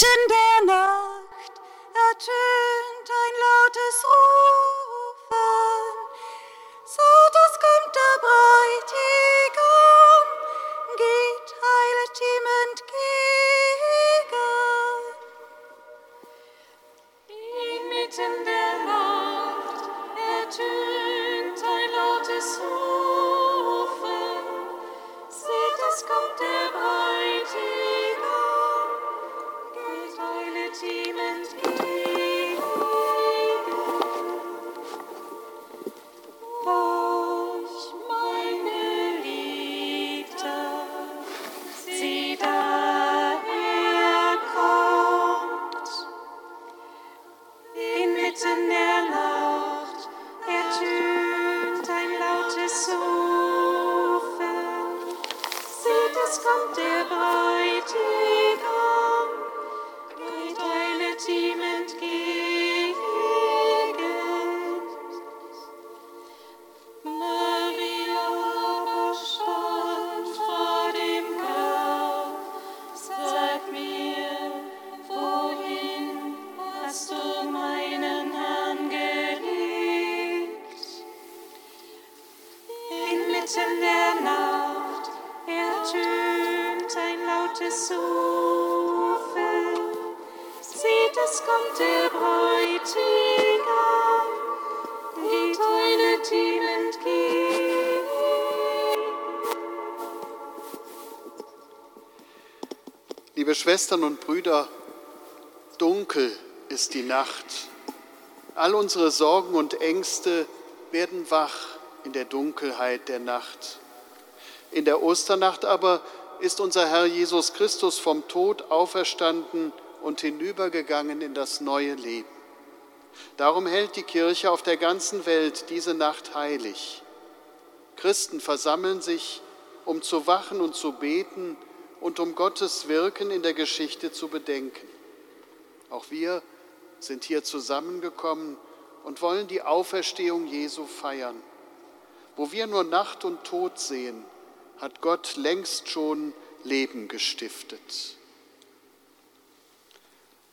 Inmitten der Nacht ertönt ein lautes Rufen. Schwestern und Brüder, dunkel ist die Nacht. All unsere Sorgen und Ängste werden wach in der Dunkelheit der Nacht. In der Osternacht aber ist unser Herr Jesus Christus vom Tod auferstanden und hinübergegangen in das neue Leben. Darum hält die Kirche auf der ganzen Welt diese Nacht heilig. Christen versammeln sich, um zu wachen und zu beten und um Gottes Wirken in der Geschichte zu bedenken. Auch wir sind hier zusammengekommen und wollen die Auferstehung Jesu feiern. Wo wir nur Nacht und Tod sehen, hat Gott längst schon Leben gestiftet.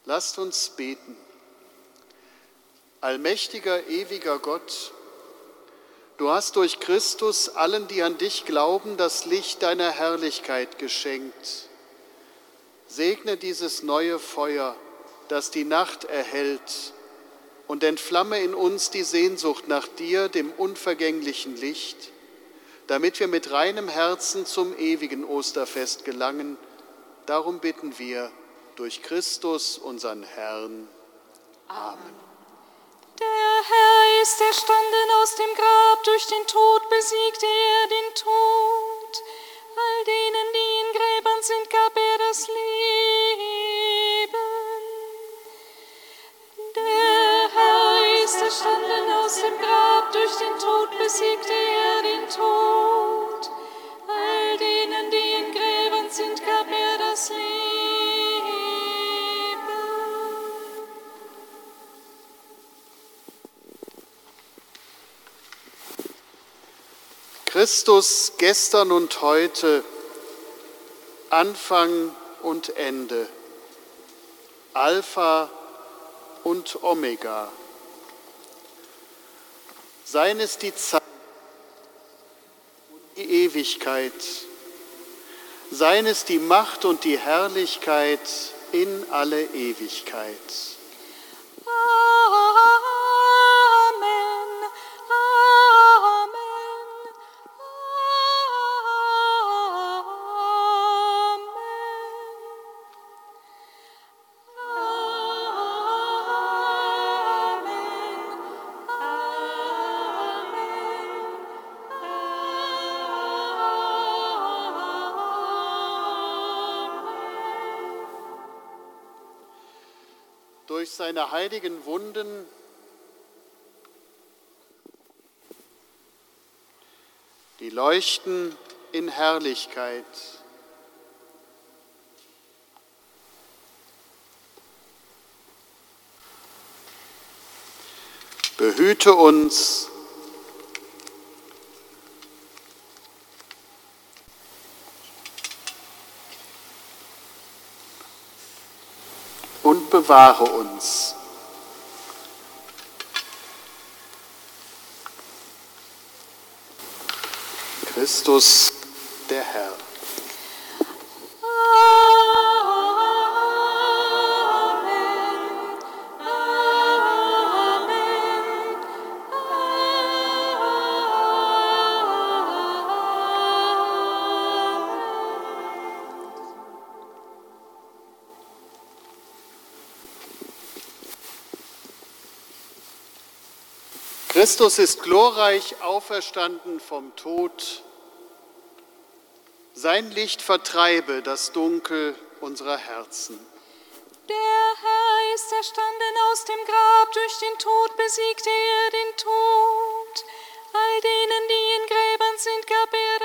Lasst uns beten. Allmächtiger, ewiger Gott, du hast durch Christus allen, die an dich glauben, das Licht deiner Herrlichkeit geschenkt. Segne dieses neue Feuer, das die Nacht erhellt, und entflamme in uns die Sehnsucht nach dir, dem unvergänglichen Licht, damit wir mit reinem Herzen zum ewigen Osterfest gelangen. Darum bitten wir durch Christus, unseren Herrn. Amen. Der Herr ist erstanden aus dem Grab, durch den Tod besiegte er den Tod. All denen, die in Gräbern sind, gab er das Leben. Der Herr ist erstanden aus dem Grab, durch den Tod besiegte er den Tod. All denen, die in Gräbern sind, gab Christus gestern und heute, Anfang und Ende, Alpha und Omega. Sein ist die Zeit und die Ewigkeit. Sein ist die Macht und die Herrlichkeit in alle Ewigkeit. Amen. Durch seine heiligen Wunden die leuchten in Herrlichkeit. Behüte uns bewahre uns. Christus, der Herr. Christus ist glorreich auferstanden vom Tod. Sein Licht vertreibe das Dunkel unserer Herzen. Der Herr ist erstanden aus dem Grab, durch den Tod besiegte er den Tod. All denen, die in Gräbern sind, gab er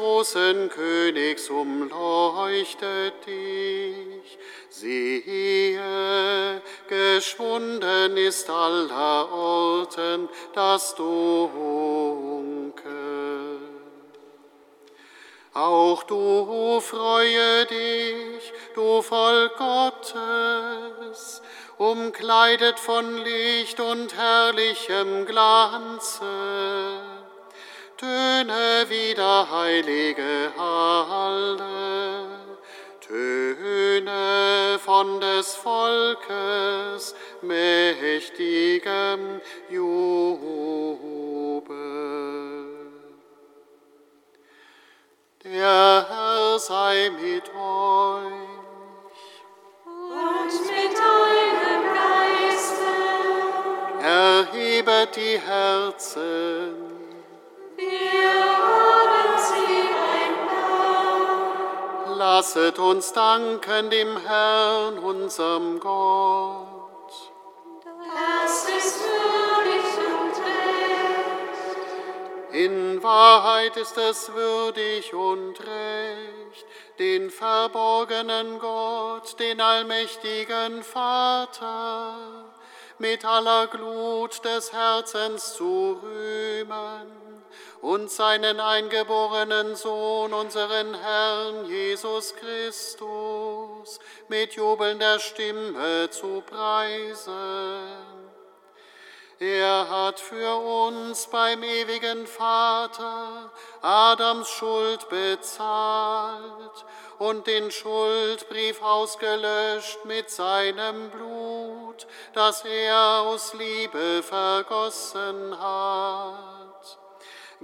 großen Königs umleuchtet dich. Siehe, geschwunden ist aller Orten das Dunkel. Auch du freue dich, du Volk Gottes, umkleidet von Licht und herrlichem Glanze. Töne wieder, heilige Halle, Töne von des Volkes mächtigem Jubel. Der Herr sei mit euch. Und mit deinem Geiste. Erhebet die Herzen. Lasset uns danken dem Herrn, unserem Gott. Das ist würdig und recht. In Wahrheit ist es würdig und recht, den verborgenen Gott, den allmächtigen Vater, mit aller Glut des Herzens zu rühmen und seinen eingeborenen Sohn, unseren Herrn Jesus Christus, mit jubelnder Stimme zu preisen. Er hat für uns beim ewigen Vater Adams Schuld bezahlt und den Schuldbrief ausgelöscht mit seinem Blut, das er aus Liebe vergossen hat.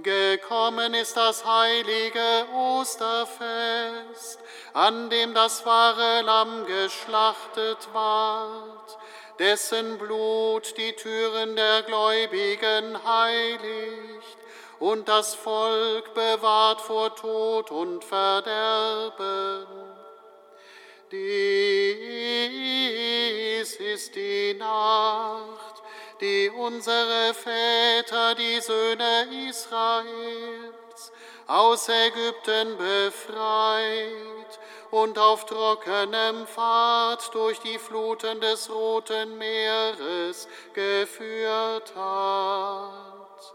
Gekommen ist das heilige Osterfest, an dem das wahre Lamm geschlachtet ward dessen Blut die Türen der Gläubigen heiligt und das Volk bewahrt vor Tod und Verderben. Dies ist die Nacht, die unsere Väter, die Söhne Israels, aus Ägypten befreit und auf trockenem Pfad durch die Fluten des Roten Meeres geführt hat.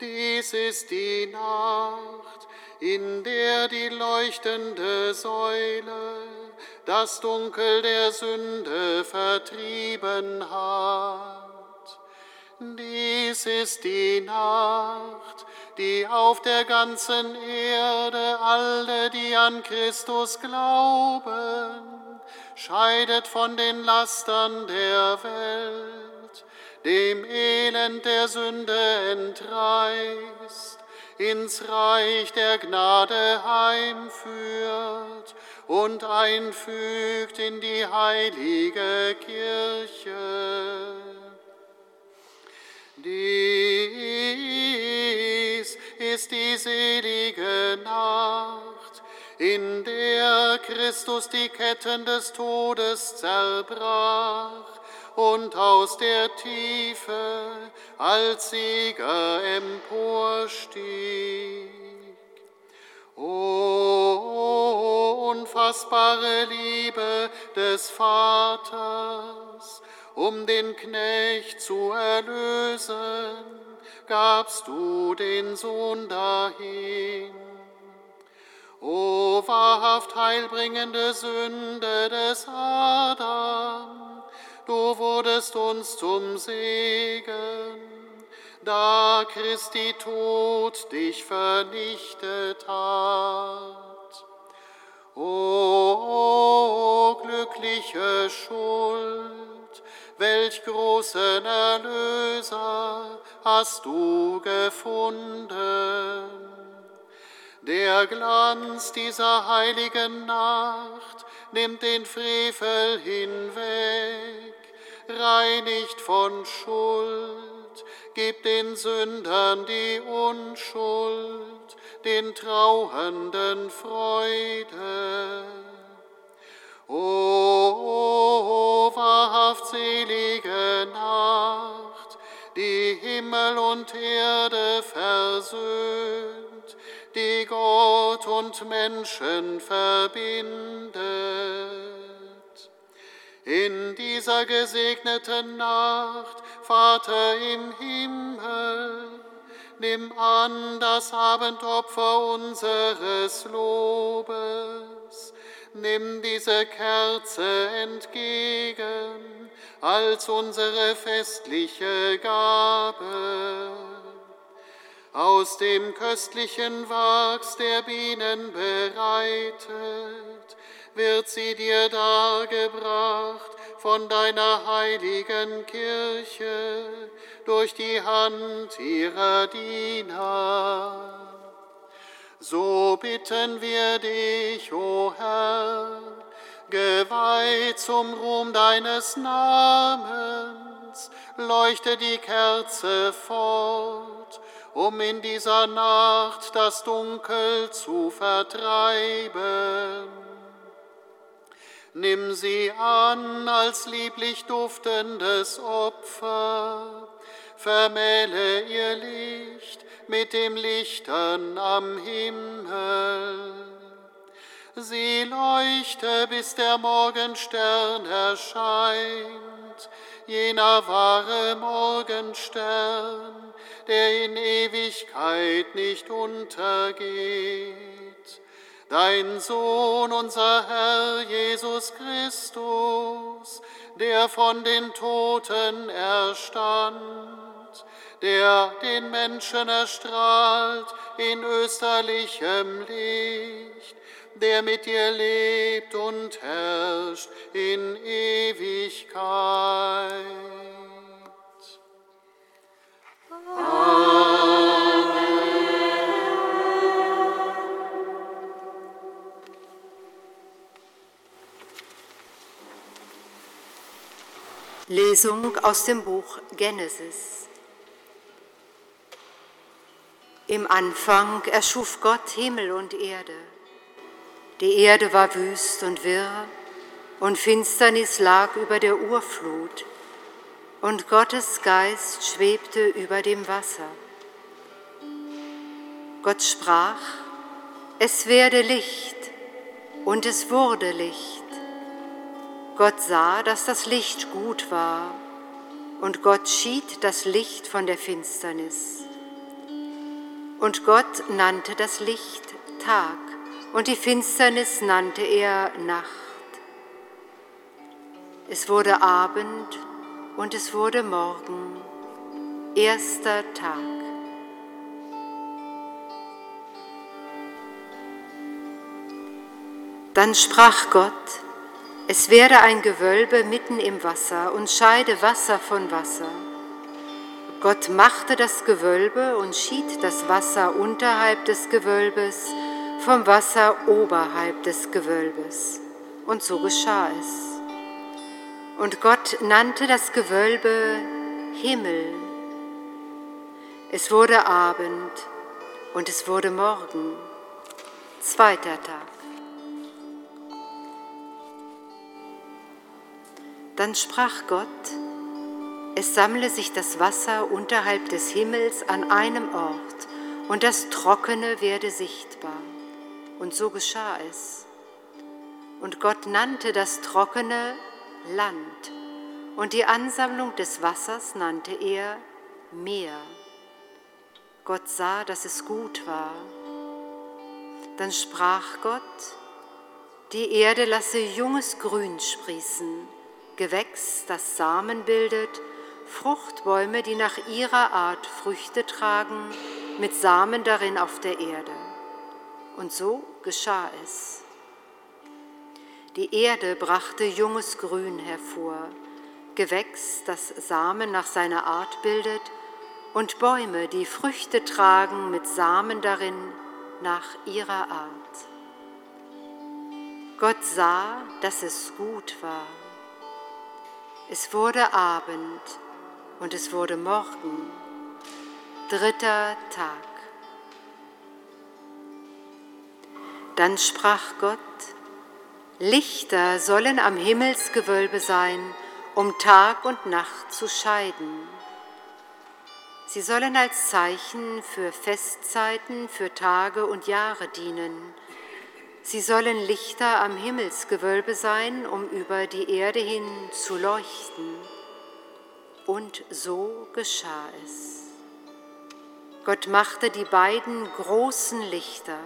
Dies ist die Nacht, in der die leuchtende Säule das Dunkel der Sünde vertrieben hat. Dies ist die Nacht, die auf der ganzen Erde alle, die an Christus glauben, scheidet von den Lastern der Welt, dem Elend der Sünde entreißt, ins Reich der Gnade heimführt und einfügt in die heilige Kirche. Dies ist die selige Nacht, in der Christus die Ketten des Todes zerbrach und aus der Tiefe als Sieger emporstieg. O unfassbare Liebe des Vaters, um den Knecht zu erlösen, gabst du den Sohn dahin. O wahrhaft heilbringende Sünde des Adam, du wurdest uns zum Segen, da Christi Tod dich vernichtet hat. O glückliche Schuld, welch großen Erlöser hast du gefunden. Der Glanz dieser heiligen Nacht, nimmt den Frevel hinweg, reinigt von Schuld, gibt den Sündern die Unschuld, den Trauernden Freude. O, o, o wahrhaft selige Nacht, die Himmel und Erde versöhnt, die Gott und Menschen verbindet. In dieser gesegneten Nacht, Vater im Himmel, nimm an das Abendopfer unseres Lobes. Nimm diese Kerze entgegen als unsere festliche Gabe aus dem köstlichen Wachs der Bienen bereitet, wird sie dir dargebracht von deiner heiligen Kirche durch die Hand ihrer Diener. So bitten wir dich, o Herr, geweiht zum Ruhm deines Namens, leuchte die Kerze fort um in dieser Nacht das Dunkel zu vertreiben. Nimm sie an als lieblich duftendes Opfer, vermähle ihr Licht mit dem Lichtern am Himmel. Sie leuchte, bis der Morgenstern erscheint, jener wahre Morgenstern, der in Ewigkeit nicht untergeht. Dein Sohn, unser Herr Jesus Christus, der von den Toten erstand, der den Menschen erstrahlt in österlichem Licht, der mit dir lebt und herrscht in Ewigkeit. Lesung aus dem Buch Genesis. Im Anfang erschuf Gott Himmel und Erde. Die Erde war wüst und wirr, und Finsternis lag über der Urflut und Gottes Geist schwebte über dem Wasser. Gott sprach, es werde Licht, und es wurde Licht. Gott sah, dass das Licht gut war, und Gott schied das Licht von der Finsternis. Und Gott nannte das Licht Tag, und die Finsternis nannte er Nacht. Es wurde Abend und es wurde Morgen, erster Tag. Dann sprach Gott, es werde ein Gewölbe mitten im Wasser und scheide Wasser von Wasser. Gott machte das Gewölbe und schied das Wasser unterhalb des Gewölbes vom Wasser oberhalb des Gewölbes. Und so geschah es. Und Gott nannte das Gewölbe Himmel. Es wurde Abend und es wurde Morgen, zweiter Tag. Dann sprach Gott, es sammle sich das Wasser unterhalb des Himmels an einem Ort und das Trockene werde sichtbar. Und so geschah es. Und Gott nannte das Trockene Land, und die Ansammlung des Wassers nannte er Meer. Gott sah, dass es gut war. Dann sprach Gott, die Erde lasse junges Grün sprießen, Gewächs, das Samen bildet, Fruchtbäume, die nach ihrer Art Früchte tragen, mit Samen darin auf der Erde. Und so geschah es. Die Erde brachte junges Grün hervor, Gewächs, das Samen nach seiner Art bildet, und Bäume, die Früchte tragen mit Samen darin nach ihrer Art. Gott sah, dass es gut war. Es wurde Abend und es wurde Morgen, dritter Tag. Dann sprach Gott, Lichter sollen am Himmelsgewölbe sein, um Tag und Nacht zu scheiden. Sie sollen als Zeichen für Festzeiten, für Tage und Jahre dienen. Sie sollen Lichter am Himmelsgewölbe sein, um über die Erde hin zu leuchten. Und so geschah es. Gott machte die beiden großen Lichter,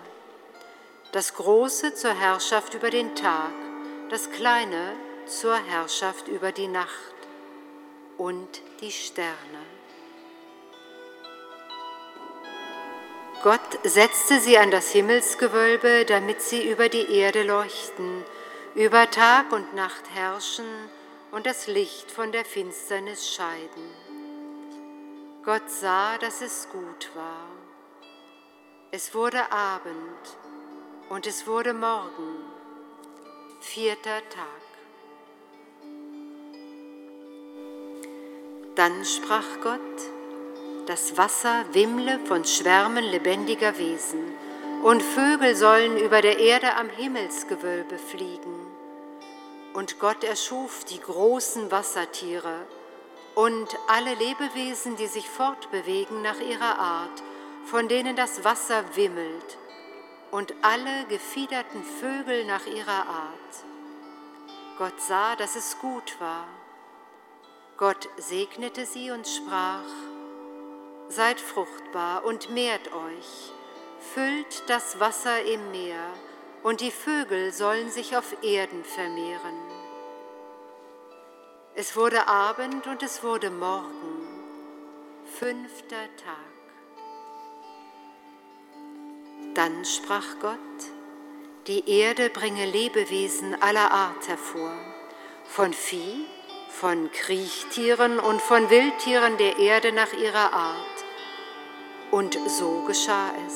das große zur Herrschaft über den Tag, das kleine zur Herrschaft über die Nacht und die Sterne. Gott setzte sie an das Himmelsgewölbe, damit sie über die Erde leuchten, über Tag und Nacht herrschen und das Licht von der Finsternis scheiden. Gott sah, dass es gut war. Es wurde Abend und es wurde Morgen, vierter Tag. Dann sprach Gott, das Wasser wimmle von Schwärmen lebendiger Wesen, und Vögel sollen über der Erde am Himmelsgewölbe fliegen. Und Gott erschuf die großen Wassertiere und alle Lebewesen, die sich fortbewegen nach ihrer Art, von denen das Wasser wimmelt, und alle gefiederten Vögel nach ihrer Art. Gott sah, dass es gut war. Gott segnete sie und sprach, Seid fruchtbar und mehrt euch, füllt das Wasser im Meer, und die Vögel sollen sich auf Erden vermehren. Es wurde Abend und es wurde Morgen, fünfter Tag. Dann sprach Gott, die Erde bringe Lebewesen aller Art hervor, von Vieh, von Kriechtieren und von Wildtieren der Erde nach ihrer Art und so geschah es.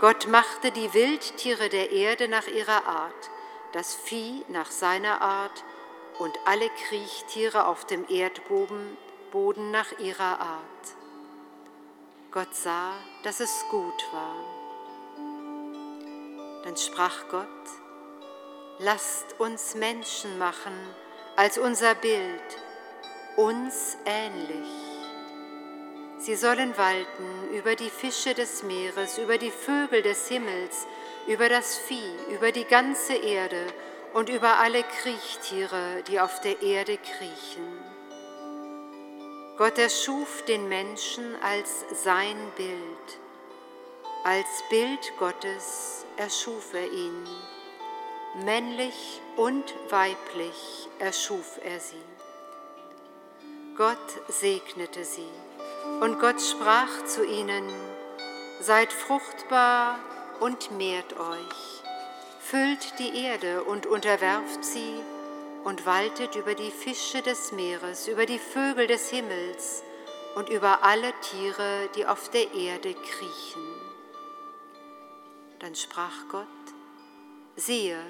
Gott machte die Wildtiere der Erde nach ihrer Art, das Vieh nach seiner Art und alle Kriechtiere auf dem Erdboden nach ihrer Art. Gott sah, dass es gut war. Dann sprach Gott, lasst uns Menschen machen als unser Bild, uns ähnlich Sie sollen walten über die Fische des Meeres, über die Vögel des Himmels, über das Vieh, über die ganze Erde und über alle Kriechtiere, die auf der Erde kriechen. Gott erschuf den Menschen als sein Bild. Als Bild Gottes erschuf er ihn. Männlich und weiblich erschuf er sie. Gott segnete sie und Gott sprach zu ihnen, Seid fruchtbar und mehrt euch, füllt die Erde und unterwerft sie und waltet über die Fische des Meeres, über die Vögel des Himmels und über alle Tiere, die auf der Erde kriechen. Dann sprach Gott, siehe,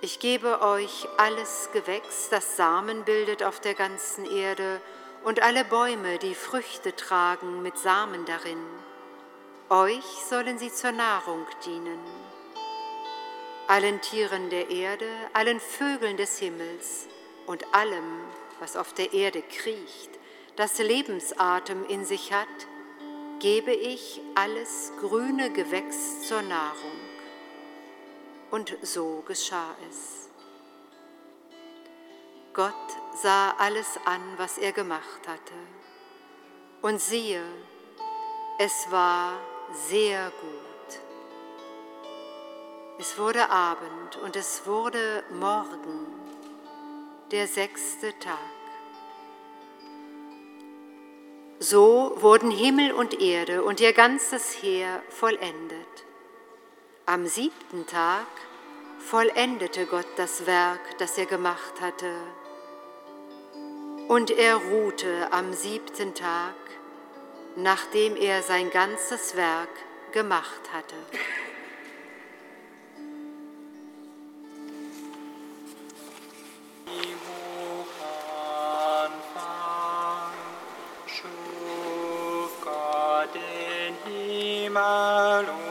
ich gebe euch alles Gewächs, das Samen bildet auf der ganzen Erde, und alle Bäume, die Früchte tragen mit Samen darin. Euch sollen sie zur Nahrung dienen. Allen Tieren der Erde, allen Vögeln des Himmels und allem, was auf der Erde kriecht, das Lebensatem in sich hat, gebe ich alles grüne Gewächs zur Nahrung. Und so geschah es. Gott sah alles an, was er gemacht hatte. Und siehe, es war sehr gut. Es wurde Abend und es wurde Morgen, der sechste Tag. So wurden Himmel und Erde und ihr ganzes Heer vollendet. Am siebten Tag vollendete Gott das Werk, das er gemacht hatte und er ruhte am siebten Tag, nachdem er sein ganzes Werk gemacht hatte. Himmel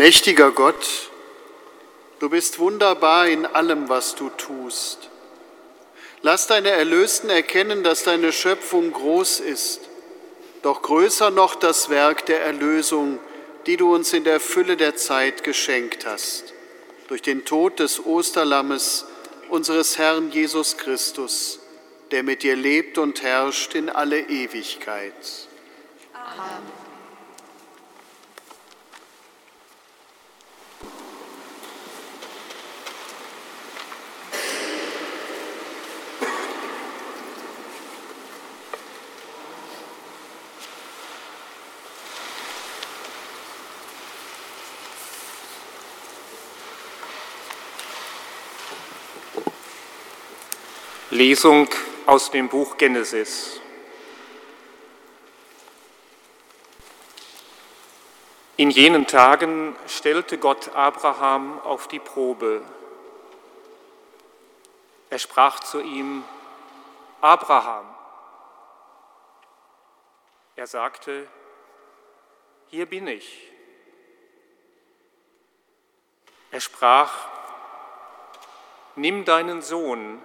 Allmächtiger Gott, du bist wunderbar in allem, was du tust. Lass deine Erlösten erkennen, dass deine Schöpfung groß ist, doch größer noch das Werk der Erlösung, die du uns in der Fülle der Zeit geschenkt hast, durch den Tod des Osterlammes unseres Herrn Jesus Christus, der mit dir lebt und herrscht in alle Ewigkeit. Lesung aus dem Buch Genesis. In jenen Tagen stellte Gott Abraham auf die Probe. Er sprach zu ihm, Abraham. Er sagte, hier bin ich. Er sprach, nimm deinen Sohn,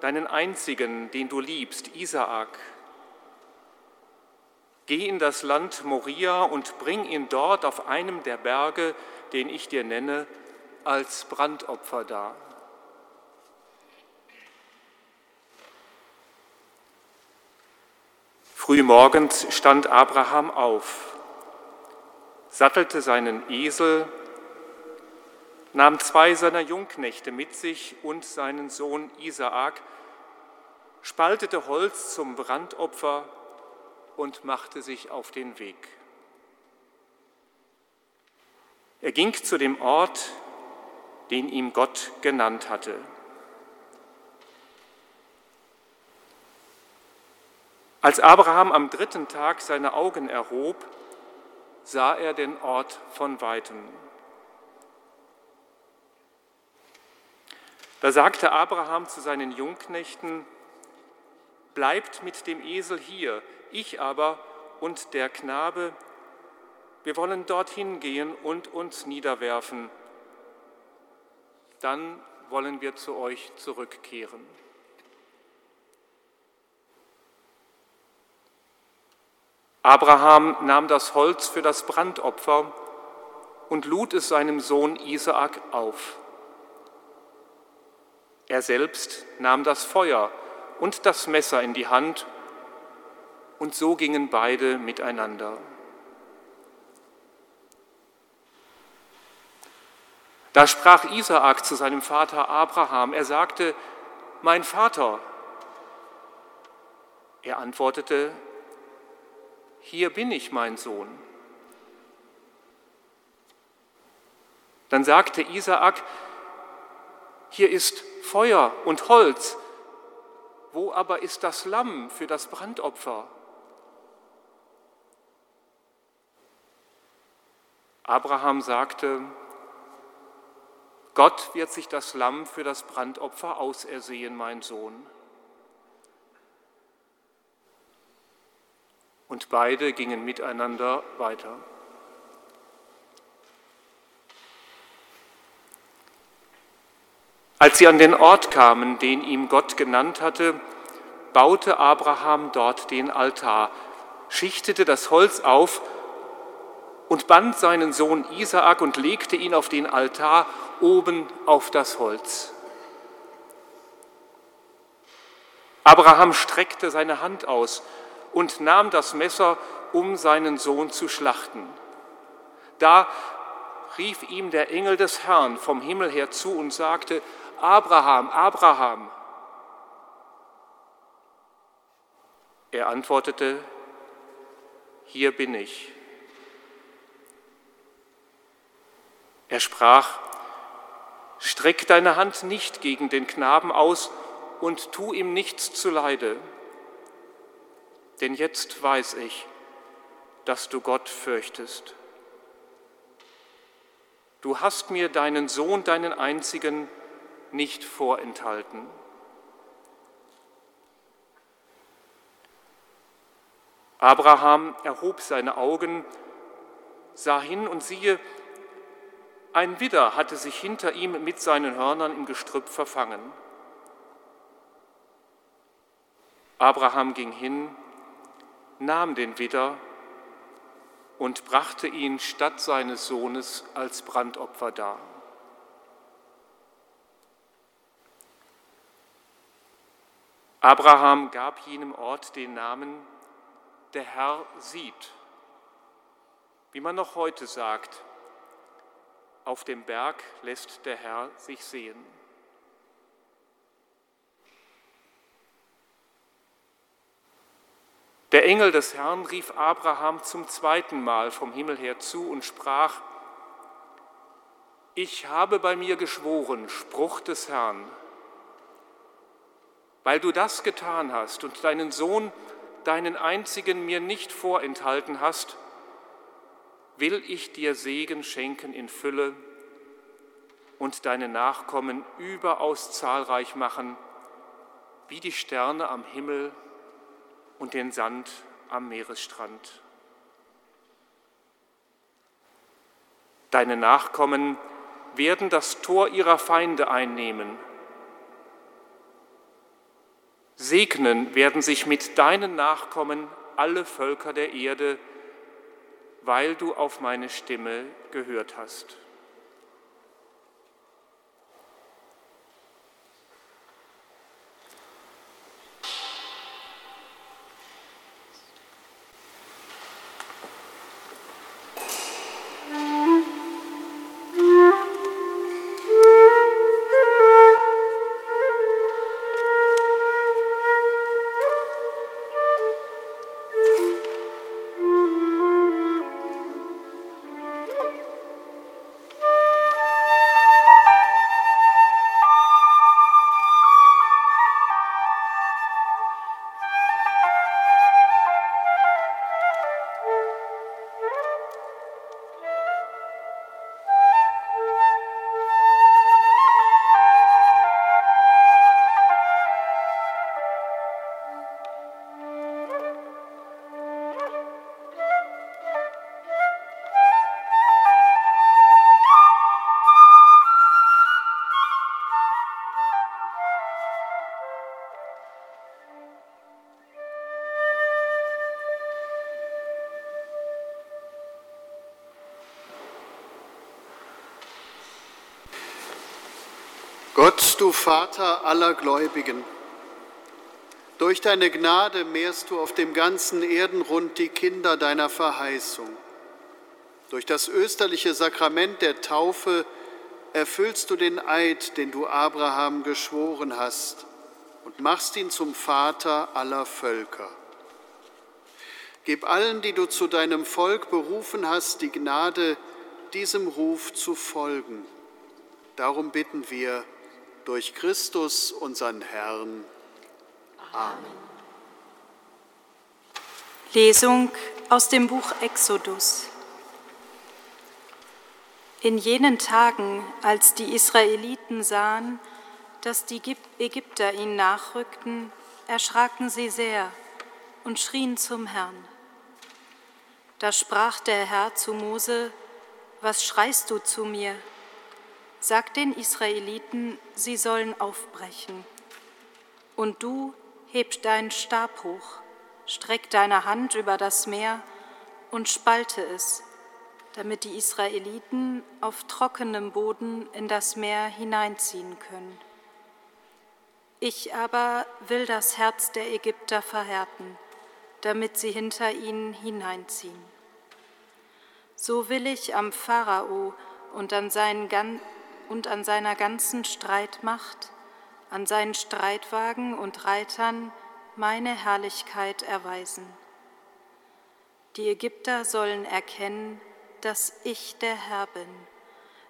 deinen einzigen, den du liebst, Isaak. Geh in das Land Moria und bring ihn dort auf einem der Berge, den ich dir nenne, als Brandopfer dar. Frühmorgens stand Abraham auf, sattelte seinen Esel, nahm zwei seiner Jungknechte mit sich und seinen Sohn Isaak, spaltete Holz zum Brandopfer und machte sich auf den Weg. Er ging zu dem Ort, den ihm Gott genannt hatte. Als Abraham am dritten Tag seine Augen erhob, sah er den Ort von weitem. Da sagte Abraham zu seinen Jungknechten, bleibt mit dem Esel hier, ich aber und der Knabe, wir wollen dorthin gehen und uns niederwerfen. Dann wollen wir zu euch zurückkehren. Abraham nahm das Holz für das Brandopfer und lud es seinem Sohn Isaak auf. Er selbst nahm das Feuer und das Messer in die Hand und so gingen beide miteinander. Da sprach Isaak zu seinem Vater Abraham. Er sagte, mein Vater. Er antwortete, Hier bin ich, mein Sohn. Dann sagte Isaak, Hier ist Feuer und Holz, wo aber ist das Lamm für das Brandopfer? Abraham sagte, Gott wird sich das Lamm für das Brandopfer ausersehen, mein Sohn. Und beide gingen miteinander weiter. Als sie an den Ort kamen, den ihm Gott genannt hatte, baute Abraham dort den Altar, schichtete das Holz auf und band seinen Sohn Isaak und legte ihn auf den Altar oben auf das Holz. Abraham streckte seine Hand aus und nahm das Messer, um seinen Sohn zu schlachten. Da rief ihm der Engel des Herrn vom Himmel her zu und sagte, Abraham, Abraham. Er antwortete, hier bin ich. Er sprach, Streck deine Hand nicht gegen den Knaben aus und tu ihm nichts zuleide, denn jetzt weiß ich, dass du Gott fürchtest. Du hast mir deinen Sohn, deinen einzigen, nicht vorenthalten. Abraham erhob seine Augen, sah hin und siehe, ein Widder hatte sich hinter ihm mit seinen Hörnern im Gestrüpp verfangen. Abraham ging hin, nahm den Widder und brachte ihn statt seines Sohnes als Brandopfer dar. Abraham gab jenem Ort den Namen, der Herr sieht, wie man noch heute sagt, auf dem Berg lässt der Herr sich sehen. Der Engel des Herrn rief Abraham zum zweiten Mal vom Himmel her zu und sprach, ich habe bei mir geschworen, Spruch des Herrn, weil du das getan hast und deinen Sohn, deinen einzigen mir nicht vorenthalten hast, will ich dir Segen schenken in Fülle und deine Nachkommen überaus zahlreich machen, wie die Sterne am Himmel und den Sand am Meeresstrand. Deine Nachkommen werden das Tor ihrer Feinde einnehmen. Segnen werden sich mit deinen Nachkommen alle Völker der Erde, weil du auf meine Stimme gehört hast. Du Vater aller Gläubigen, durch deine Gnade mehrst du auf dem ganzen Erdenrund die Kinder deiner Verheißung. Durch das österliche Sakrament der Taufe erfüllst du den Eid, den du Abraham geschworen hast, und machst ihn zum Vater aller Völker. Gib allen, die du zu deinem Volk berufen hast, die Gnade, diesem Ruf zu folgen. Darum bitten wir durch Christus, unseren Herrn. Amen. Lesung aus dem Buch Exodus. In jenen Tagen, als die Israeliten sahen, dass die Ägypter ihnen nachrückten, erschraken sie sehr und schrien zum Herrn. Da sprach der Herr zu Mose, was schreist du zu mir? Sag den Israeliten, sie sollen aufbrechen. Und du heb deinen Stab hoch, streck deine Hand über das Meer und spalte es, damit die Israeliten auf trockenem Boden in das Meer hineinziehen können. Ich aber will das Herz der Ägypter verhärten, damit sie hinter ihnen hineinziehen. So will ich am Pharao und an, seinen, und an seiner ganzen Streitmacht, an seinen Streitwagen und Reitern meine Herrlichkeit erweisen. Die Ägypter sollen erkennen, dass ich der Herr bin,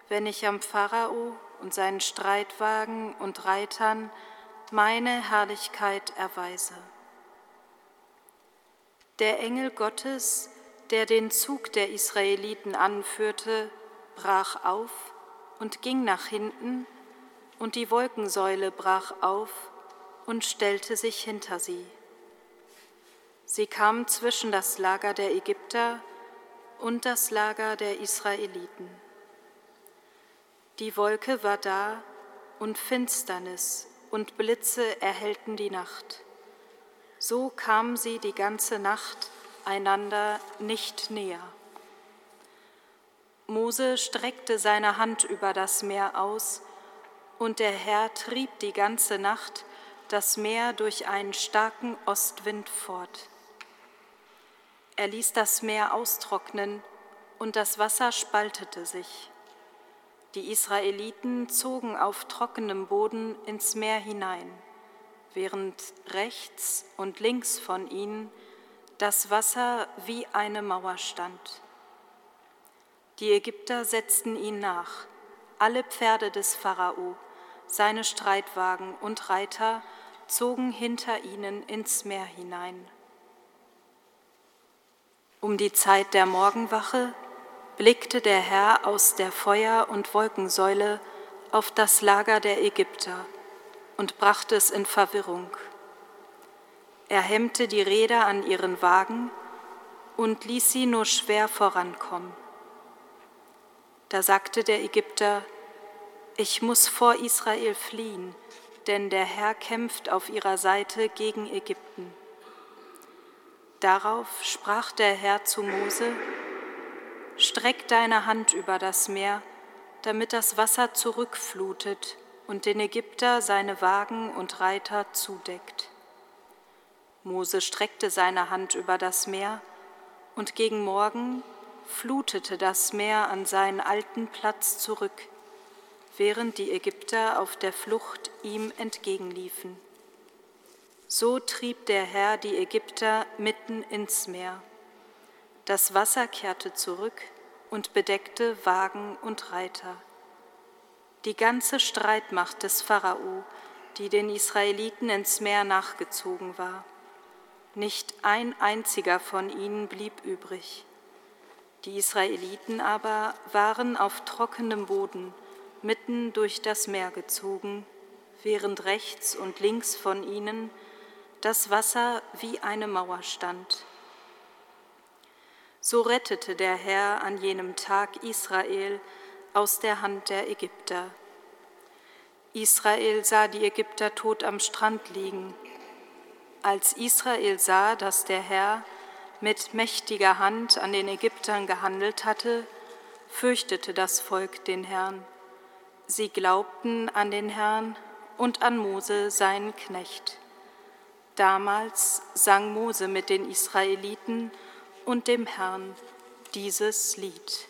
wenn ich am Pharao und seinen Streitwagen und Reitern meine Herrlichkeit erweise. Der Engel Gottes, der den Zug der Israeliten anführte, brach auf und ging nach hinten, und die Wolkensäule brach auf und stellte sich hinter sie. Sie kam zwischen das Lager der Ägypter und das Lager der Israeliten. Die Wolke war da und Finsternis und Blitze erhellten die Nacht. So kamen sie die ganze Nacht einander nicht näher. Mose streckte seine Hand über das Meer aus, und der Herr trieb die ganze Nacht das Meer durch einen starken Ostwind fort. Er ließ das Meer austrocknen, und das Wasser spaltete sich. Die Israeliten zogen auf trockenem Boden ins Meer hinein, während rechts und links von ihnen das Wasser wie eine Mauer stand. Die Ägypter setzten ihn nach, alle Pferde des Pharao, seine Streitwagen und Reiter zogen hinter ihnen ins Meer hinein. Um die Zeit der Morgenwache blickte der Herr aus der Feuer- und Wolkensäule auf das Lager der Ägypter und brachte es in Verwirrung. Er hemmte die Räder an ihren Wagen und ließ sie nur schwer vorankommen. Da sagte der Ägypter, ich muss vor Israel fliehen, denn der Herr kämpft auf ihrer Seite gegen Ägypten. Darauf sprach der Herr zu Mose, Streck deine Hand über das Meer, damit das Wasser zurückflutet und den Ägypter seine Wagen und Reiter zudeckt. Mose streckte seine Hand über das Meer, und gegen Morgen flutete das Meer an seinen alten Platz zurück, während die Ägypter auf der Flucht ihm entgegenliefen. So trieb der Herr die Ägypter mitten ins Meer. Das Wasser kehrte zurück und bedeckte Wagen und Reiter. Die ganze Streitmacht des Pharao, die den Israeliten ins Meer nachgezogen war. Nicht ein einziger von ihnen blieb übrig. Die Israeliten aber waren auf trockenem Boden mitten durch das Meer gezogen, während rechts und links von ihnen das Wasser wie eine Mauer stand. So rettete der Herr an jenem Tag Israel aus der Hand der Ägypter. Israel sah die Ägypter tot am Strand liegen. Als Israel sah, dass der Herr mit mächtiger Hand an den Ägyptern gehandelt hatte, fürchtete das Volk den Herrn. Sie glaubten an den Herrn und an Mose, seinen Knecht. Damals sang Mose mit den Israeliten, und dem Herrn dieses Lied.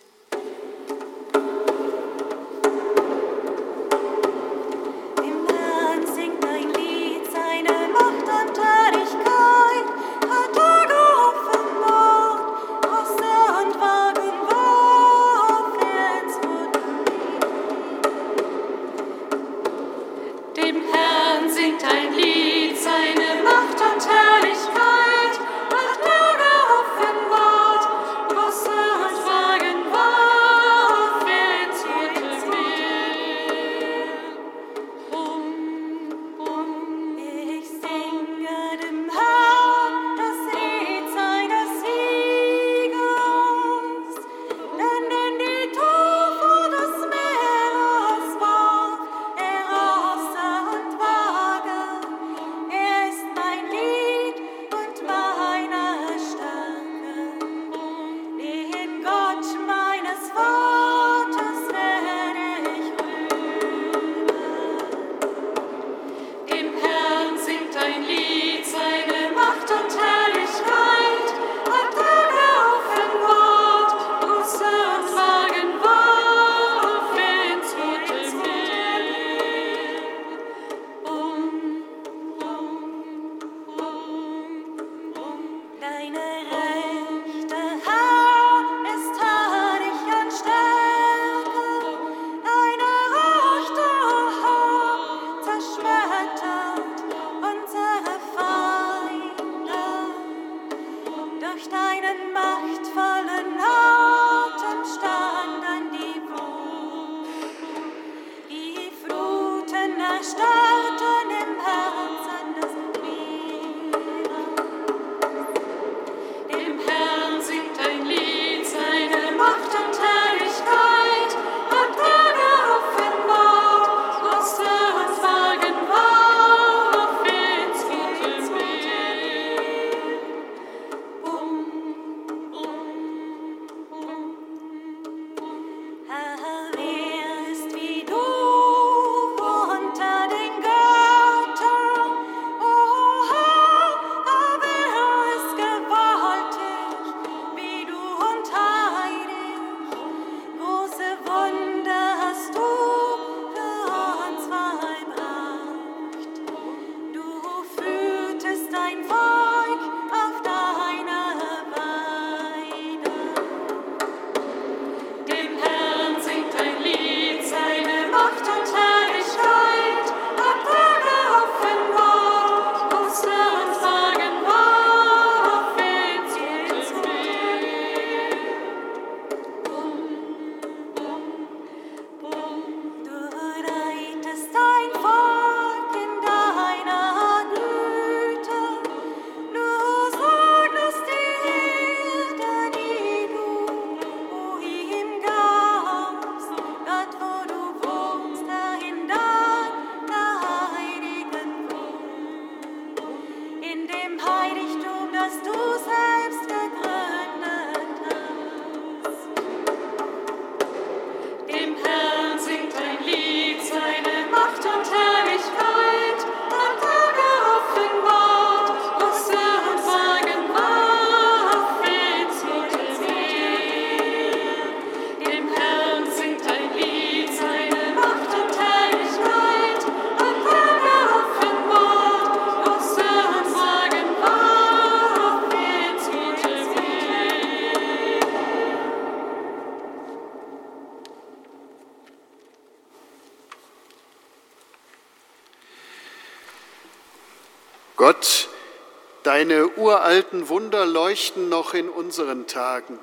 Deine uralten Wunder leuchten noch in unseren Tagen.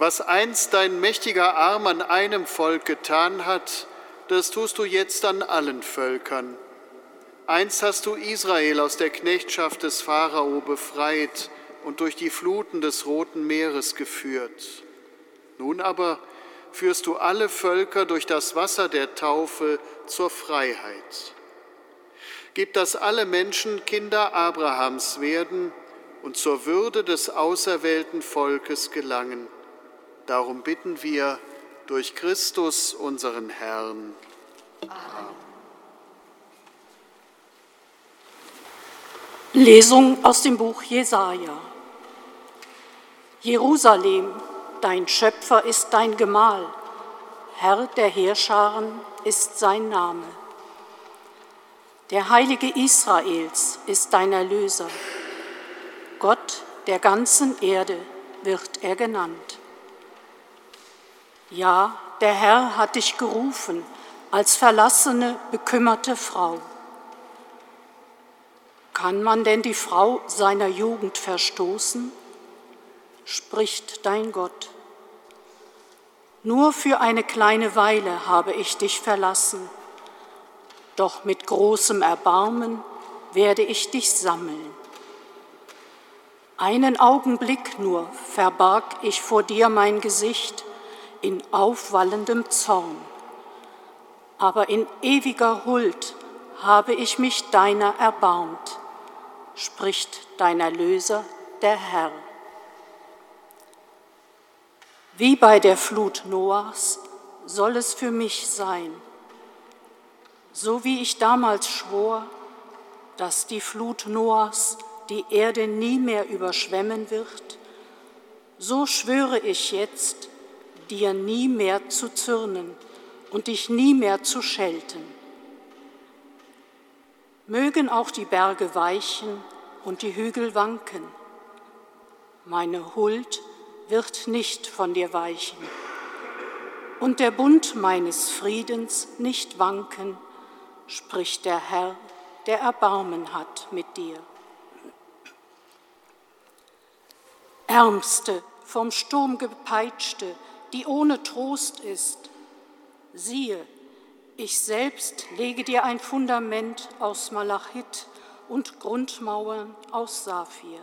Was einst dein mächtiger Arm an einem Volk getan hat, das tust du jetzt an allen Völkern. Einst hast du Israel aus der Knechtschaft des Pharao befreit und durch die Fluten des Roten Meeres geführt. Nun aber führst du alle Völker durch das Wasser der Taufe zur Freiheit. Gib, dass alle Menschen Kinder Abrahams werden und zur Würde des auserwählten Volkes gelangen. Darum bitten wir durch Christus, unseren Herrn. Amen. Lesung aus dem Buch Jesaja. Jerusalem, dein Schöpfer ist dein Gemahl, Herr der Heerscharen ist sein Name. Der Heilige Israels ist dein Erlöser. Gott der ganzen Erde wird er genannt. Ja, der Herr hat dich gerufen als verlassene, bekümmerte Frau. Kann man denn die Frau seiner Jugend verstoßen? spricht dein Gott. Nur für eine kleine Weile habe ich dich verlassen, doch mit großem Erbarmen werde ich dich sammeln. Einen Augenblick nur verbarg ich vor dir mein Gesicht in aufwallendem Zorn, aber in ewiger Huld habe ich mich deiner erbarmt, spricht dein Erlöser, der Herr. Wie bei der Flut Noahs soll es für mich sein. So wie ich damals schwor, dass die Flut Noahs die Erde nie mehr überschwemmen wird, so schwöre ich jetzt, dir nie mehr zu zürnen und dich nie mehr zu schelten. Mögen auch die Berge weichen und die Hügel wanken. Meine Huld wird nicht von dir weichen und der Bund meines Friedens nicht wanken, spricht der Herr, der Erbarmen hat mit dir. Ärmste, vom Sturm gepeitschte, die ohne Trost ist, siehe, ich selbst lege dir ein Fundament aus Malachit und Grundmauern aus Saphir.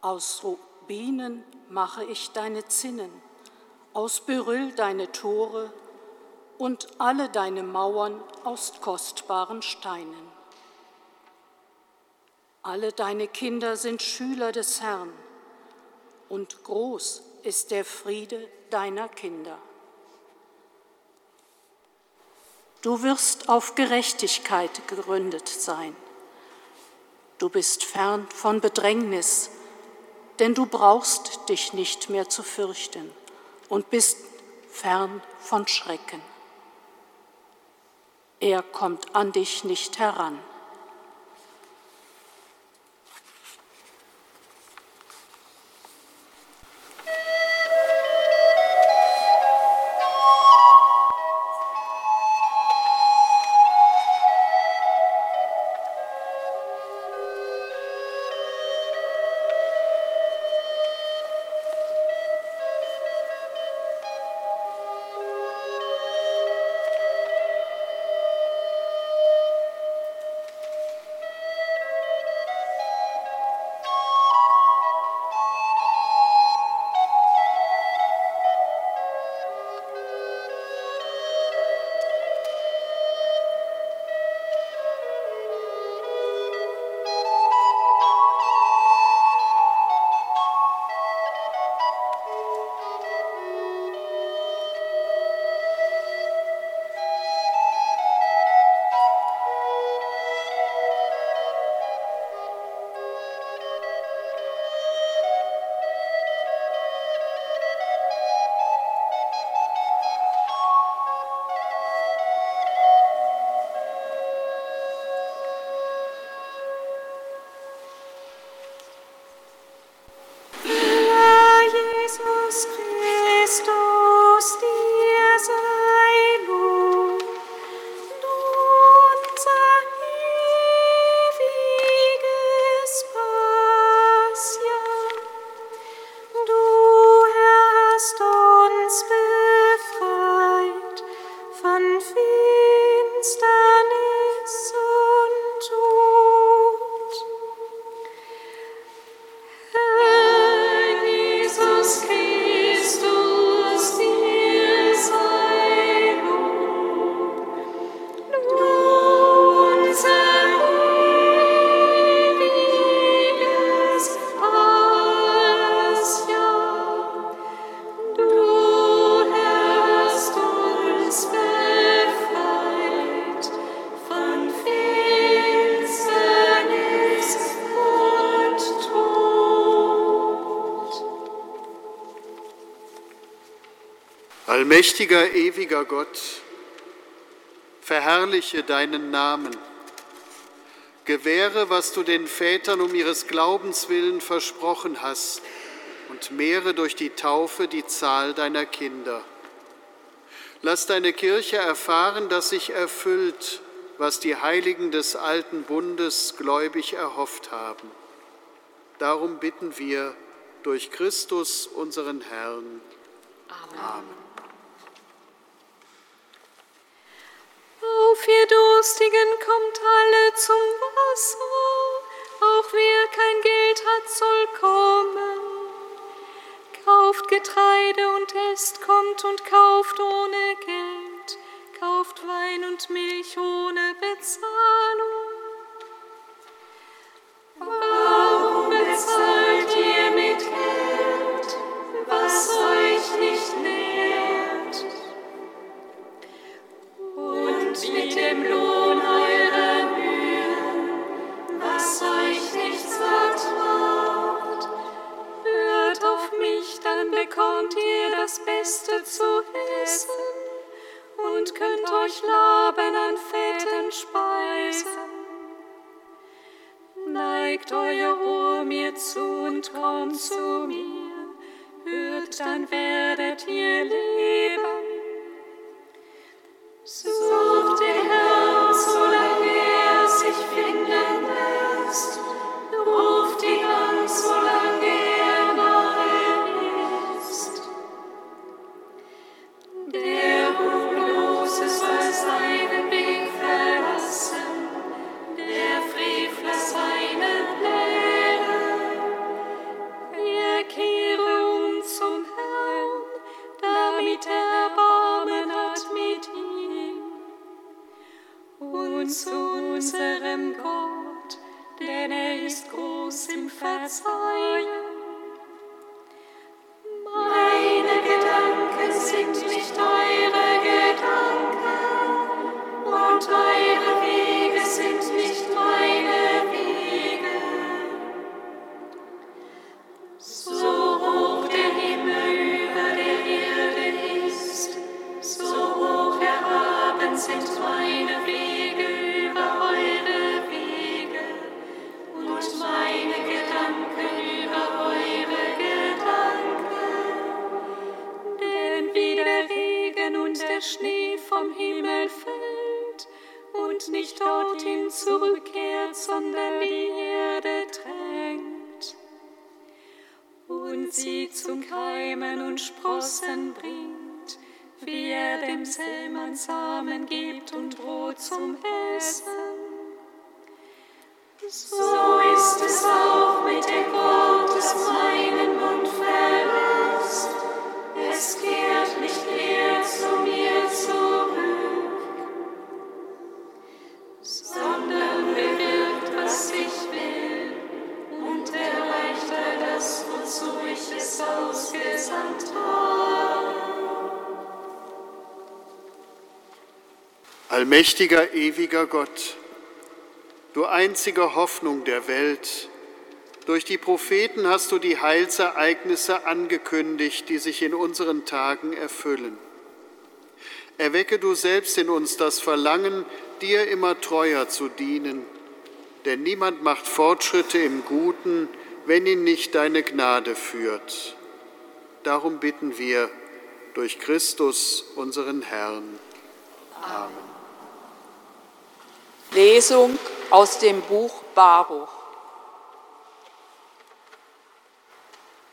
Aus Bienen mache ich deine Zinnen, aus Beryll deine Tore und alle deine Mauern aus kostbaren Steinen. Alle deine Kinder sind Schüler des Herrn, und groß ist der Friede deiner Kinder. Du wirst auf Gerechtigkeit gegründet sein. Du bist fern von Bedrängnis denn du brauchst dich nicht mehr zu fürchten und bist fern von Schrecken. Er kommt an dich nicht heran. Allmächtiger, ewiger Gott, verherrliche deinen Namen. Gewähre, was du den Vätern um ihres Glaubens willen versprochen hast und mehre durch die Taufe die Zahl deiner Kinder. Lass deine Kirche erfahren, dass sich erfüllt, was die Heiligen des alten Bundes gläubig erhofft haben. Darum bitten wir durch Christus, unseren Herrn. Allmächtiger, ewiger Gott, du einzige Hoffnung der Welt, durch die Propheten hast du die Heilsereignisse angekündigt, die sich in unseren Tagen erfüllen. Erwecke du selbst in uns das Verlangen, dir immer treuer zu dienen, denn niemand macht Fortschritte im Guten, wenn ihn nicht deine Gnade führt. Darum bitten wir durch Christus, unseren Herrn. Amen. Lesung aus dem Buch Baruch.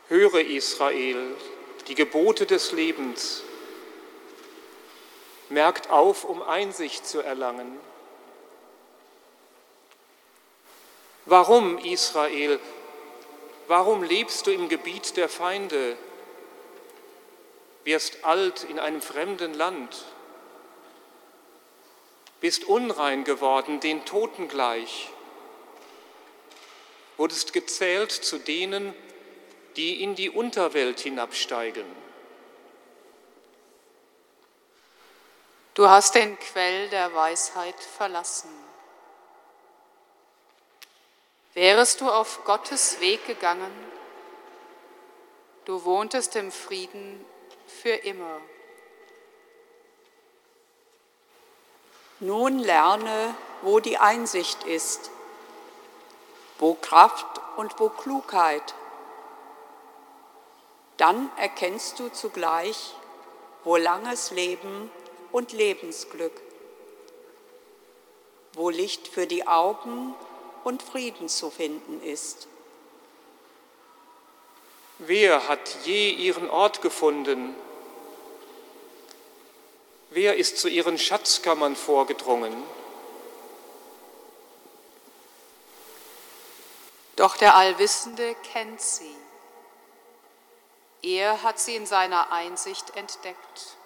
Höre Israel, die Gebote des Lebens. Merkt auf, um Einsicht zu erlangen. Warum, Israel, warum lebst du im Gebiet der Feinde, wirst alt in einem fremden Land, bist unrein geworden, den Toten gleich, wurdest gezählt zu denen, die in die Unterwelt hinabsteigen. Du hast den Quell der Weisheit verlassen. Wärest du auf Gottes Weg gegangen, du wohntest im Frieden für immer. Nun lerne, wo die Einsicht ist, wo Kraft und wo Klugheit. Dann erkennst du zugleich, wo langes Leben und Lebensglück. wo Licht für die Augen und Frieden zu finden ist. Wer hat je ihren Ort gefunden? Wer ist zu ihren Schatzkammern vorgedrungen? Doch der Allwissende kennt sie. Er hat sie in seiner Einsicht entdeckt.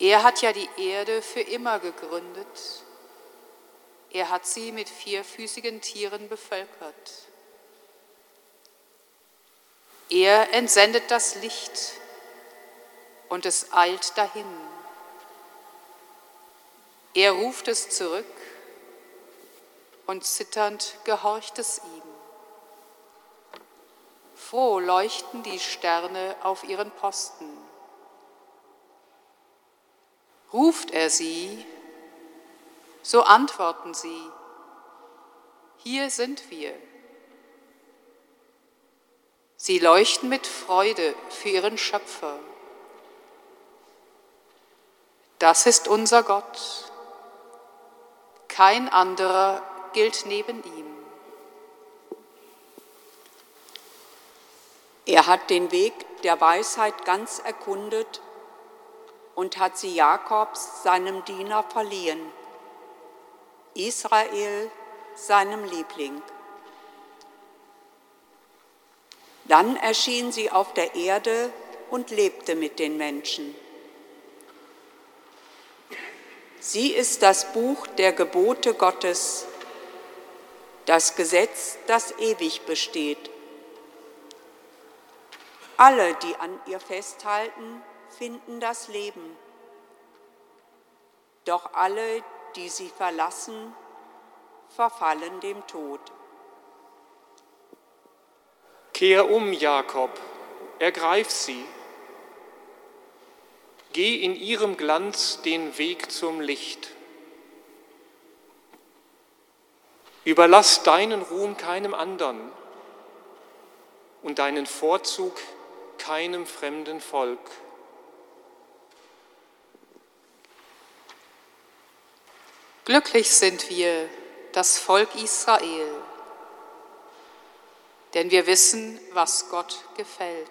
Er hat ja die Erde für immer gegründet. Er hat sie mit vierfüßigen Tieren bevölkert. Er entsendet das Licht und es eilt dahin. Er ruft es zurück und zitternd gehorcht es ihm. Froh leuchten die Sterne auf ihren Posten. Ruft er sie, so antworten sie, hier sind wir. Sie leuchten mit Freude für ihren Schöpfer. Das ist unser Gott. Kein anderer gilt neben ihm. Er hat den Weg der Weisheit ganz erkundet und hat sie Jakobs, seinem Diener, verliehen, Israel, seinem Liebling. Dann erschien sie auf der Erde und lebte mit den Menschen. Sie ist das Buch der Gebote Gottes, das Gesetz, das ewig besteht. Alle, die an ihr festhalten, finden das Leben. Doch alle, die sie verlassen, verfallen dem Tod. Kehr um, Jakob, ergreif sie. Geh in ihrem Glanz den Weg zum Licht. Überlass deinen Ruhm keinem anderen und deinen Vorzug keinem fremden Volk. Glücklich sind wir, das Volk Israel, denn wir wissen, was Gott gefällt.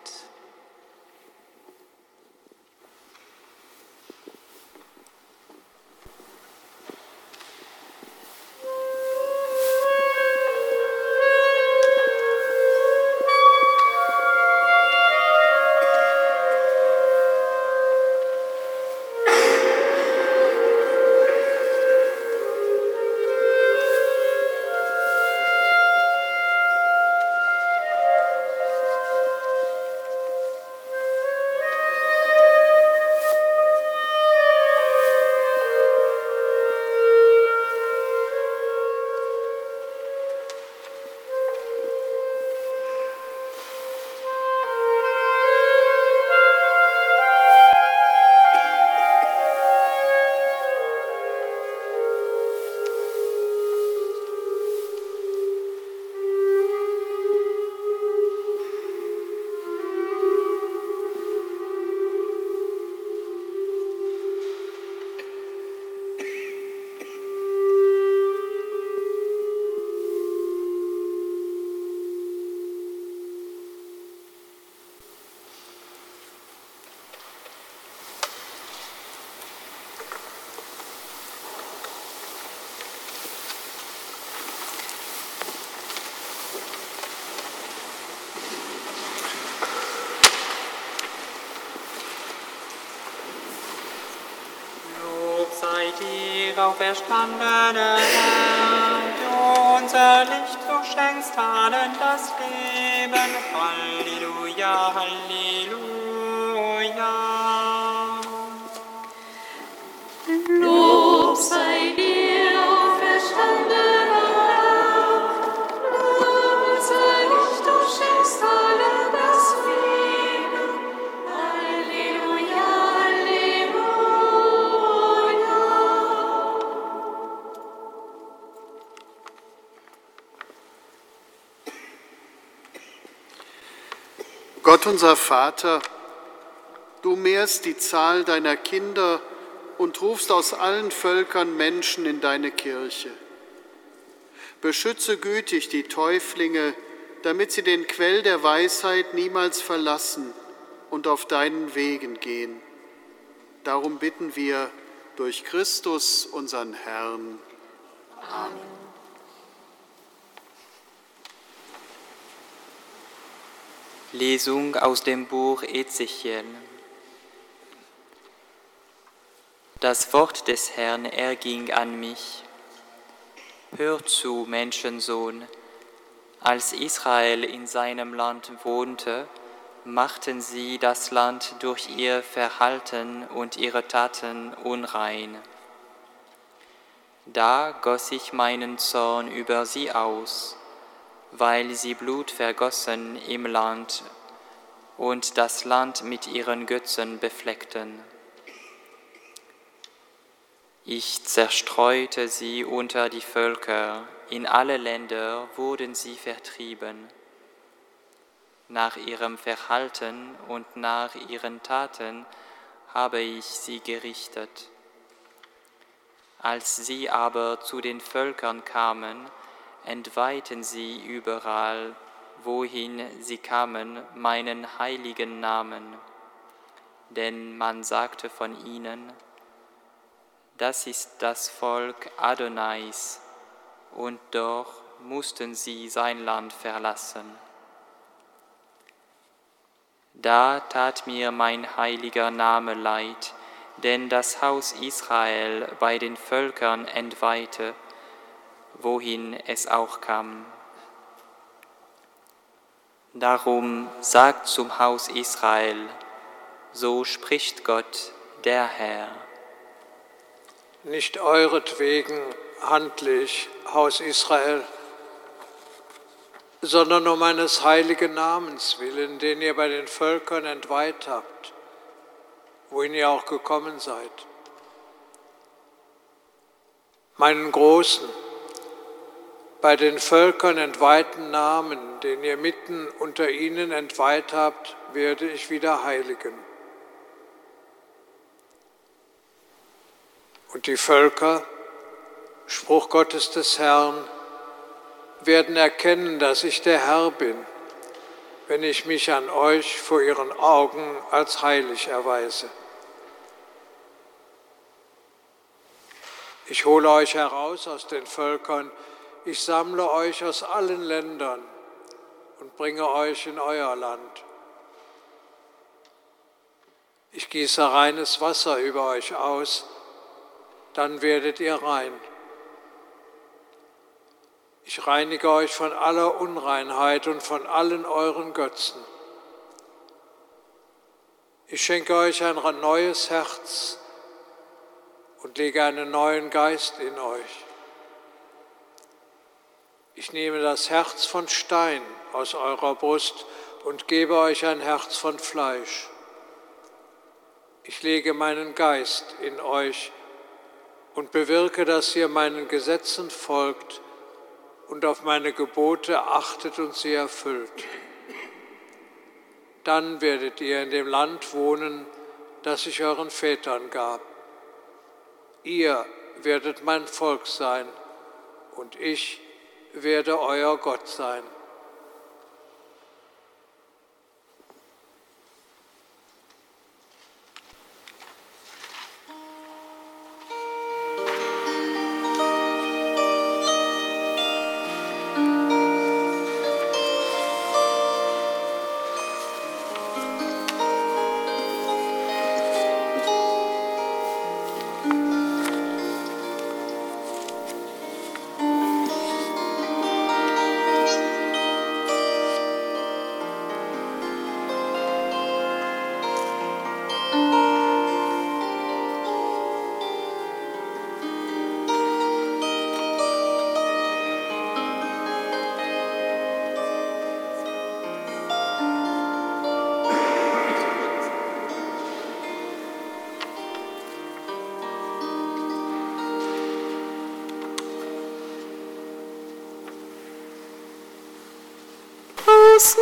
Auferstandene unser Vater, du mehrst die Zahl deiner Kinder und rufst aus allen Völkern Menschen in deine Kirche. Beschütze gütig die Täuflinge, damit sie den Quell der Weisheit niemals verlassen und auf deinen Wegen gehen. Darum bitten wir durch Christus, unseren Herrn. Amen. Lesung aus dem Buch Ezechiel. Das Wort des Herrn erging an mich. Hör zu, Menschensohn, als Israel in seinem Land wohnte, machten sie das Land durch ihr Verhalten und ihre Taten unrein. Da goss ich meinen Zorn über sie aus, weil sie Blut vergossen im Land und das Land mit ihren Götzen befleckten. Ich zerstreute sie unter die Völker, in alle Länder wurden sie vertrieben. Nach ihrem Verhalten und nach ihren Taten habe ich sie gerichtet. Als sie aber zu den Völkern kamen, entweihten sie überall, wohin sie kamen, meinen heiligen Namen. Denn man sagte von ihnen, das ist das Volk Adonais, und doch mussten sie sein Land verlassen. Da tat mir mein heiliger Name leid, denn das Haus Israel bei den Völkern entweihte, wohin es auch kam. Darum sagt zum Haus Israel, so spricht Gott, der Herr. Nicht euretwegen handle ich, Haus Israel, sondern um meines heiligen Namens willen, den ihr bei den Völkern entweiht habt, wohin ihr auch gekommen seid. Meinen großen, bei den Völkern entweihten Namen, den ihr mitten unter ihnen entweiht habt, werde ich wieder heiligen. Und die Völker, Spruch Gottes des Herrn, werden erkennen, dass ich der Herr bin, wenn ich mich an euch vor ihren Augen als heilig erweise. Ich hole euch heraus aus den Völkern, ich sammle euch aus allen Ländern und bringe euch in euer Land. Ich gieße reines Wasser über euch aus, dann werdet ihr rein. Ich reinige euch von aller Unreinheit und von allen euren Götzen. Ich schenke euch ein neues Herz und lege einen neuen Geist in euch. Ich nehme das Herz von Stein aus eurer Brust und gebe euch ein Herz von Fleisch. Ich lege meinen Geist in euch und bewirke, dass ihr meinen Gesetzen folgt und auf meine Gebote achtet und sie erfüllt. Dann werdet ihr in dem Land wohnen, das ich euren Vätern gab. Ihr werdet mein Volk sein und ich werde euer Gott sein. Aus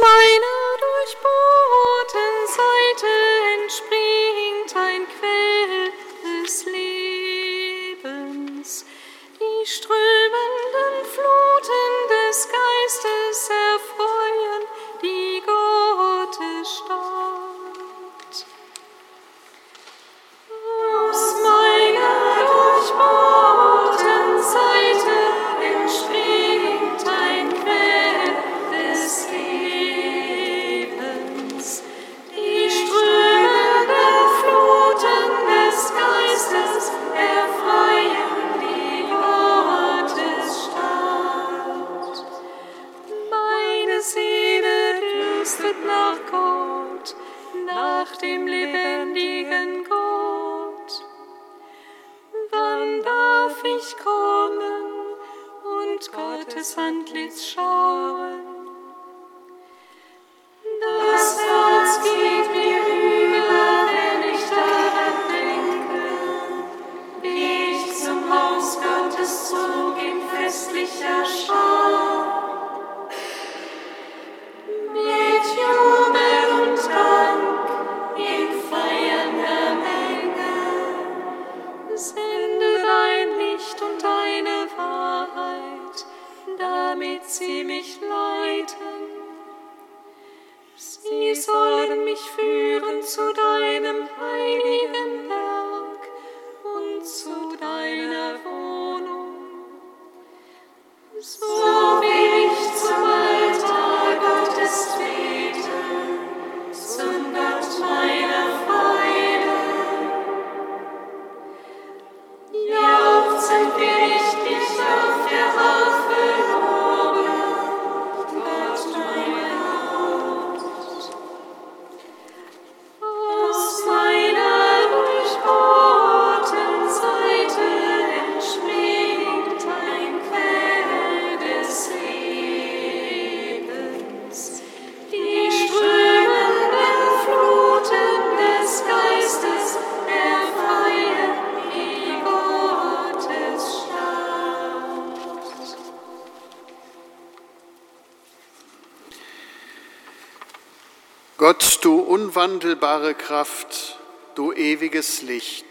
unwandelbare Kraft, du ewiges Licht,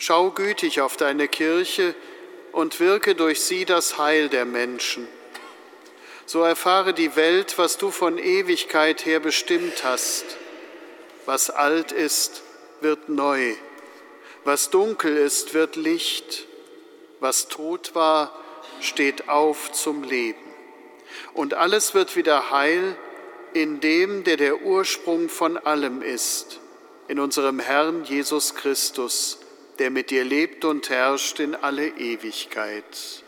schau gütig auf deine Kirche und wirke durch sie das Heil der Menschen. So erfahre die Welt, was du von Ewigkeit her bestimmt hast. Was alt ist, wird neu. Was dunkel ist, wird Licht. Was tot war, steht auf zum Leben. Und alles wird wieder heil in dem, der der Ursprung von allem ist, in unserem Herrn Jesus Christus, der mit dir lebt und herrscht in alle Ewigkeit.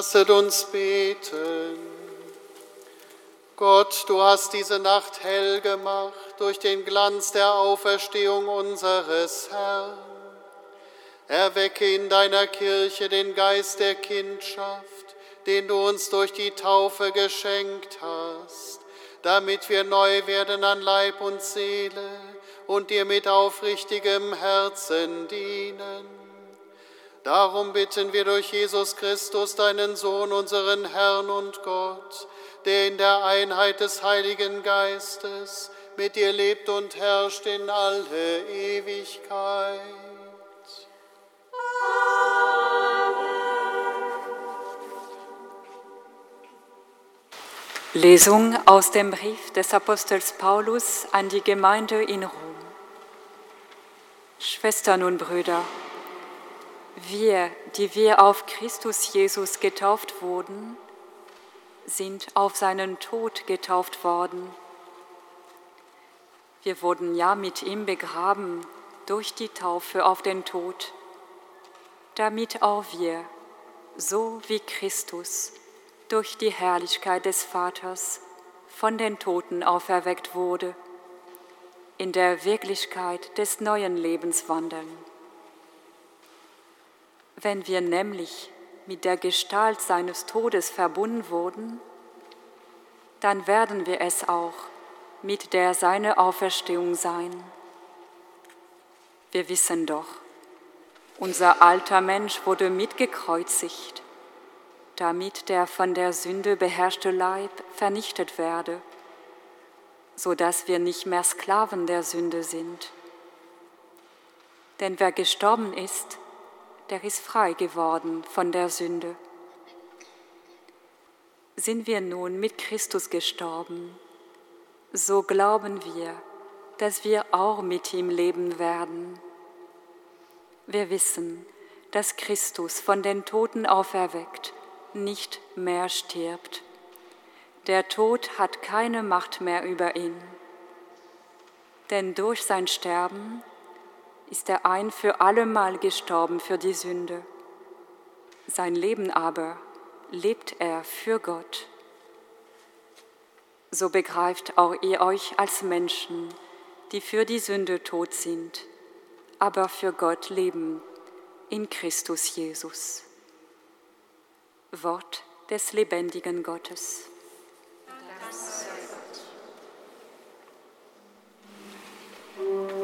Lasset uns beten. Gott, du hast diese Nacht hell gemacht durch den Glanz der Auferstehung unseres Herrn. Erwecke in deiner Kirche den Geist der Kindschaft, den du uns durch die Taufe geschenkt hast, damit wir neu werden an Leib und Seele und dir mit aufrichtigem Herzen dienen. Darum bitten wir durch Jesus Christus, deinen Sohn, unseren Herrn und Gott, der in der Einheit des Heiligen Geistes mit dir lebt und herrscht in alle Ewigkeit. Lesung aus dem Brief des Apostels Paulus an die Gemeinde in Rom. Schwestern und Brüder, wir, die wir auf Christus Jesus getauft wurden, sind auf seinen Tod getauft worden. Wir wurden ja mit ihm begraben durch die Taufe auf den Tod, damit auch wir, so wie Christus, durch die Herrlichkeit des Vaters von den Toten auferweckt wurde, in der Wirklichkeit des neuen Lebens wandeln. Wenn wir nämlich mit der Gestalt seines Todes verbunden wurden, dann werden wir es auch mit der seiner Auferstehung sein. Wir wissen doch, unser alter Mensch wurde mitgekreuzigt damit der von der Sünde beherrschte Leib vernichtet werde, so dass wir nicht mehr Sklaven der Sünde sind. Denn wer gestorben ist, der ist frei geworden von der Sünde. Sind wir nun mit Christus gestorben, so glauben wir, dass wir auch mit ihm leben werden. Wir wissen, dass Christus von den Toten auferweckt nicht mehr stirbt. Der Tod hat keine Macht mehr über ihn. Denn durch sein Sterben ist er ein für allemal gestorben für die Sünde. Sein Leben aber lebt er für Gott. So begreift auch ihr euch als Menschen, die für die Sünde tot sind, aber für Gott leben in Christus Jesus. Wort des lebendigen Gottes. Dank sei Gott.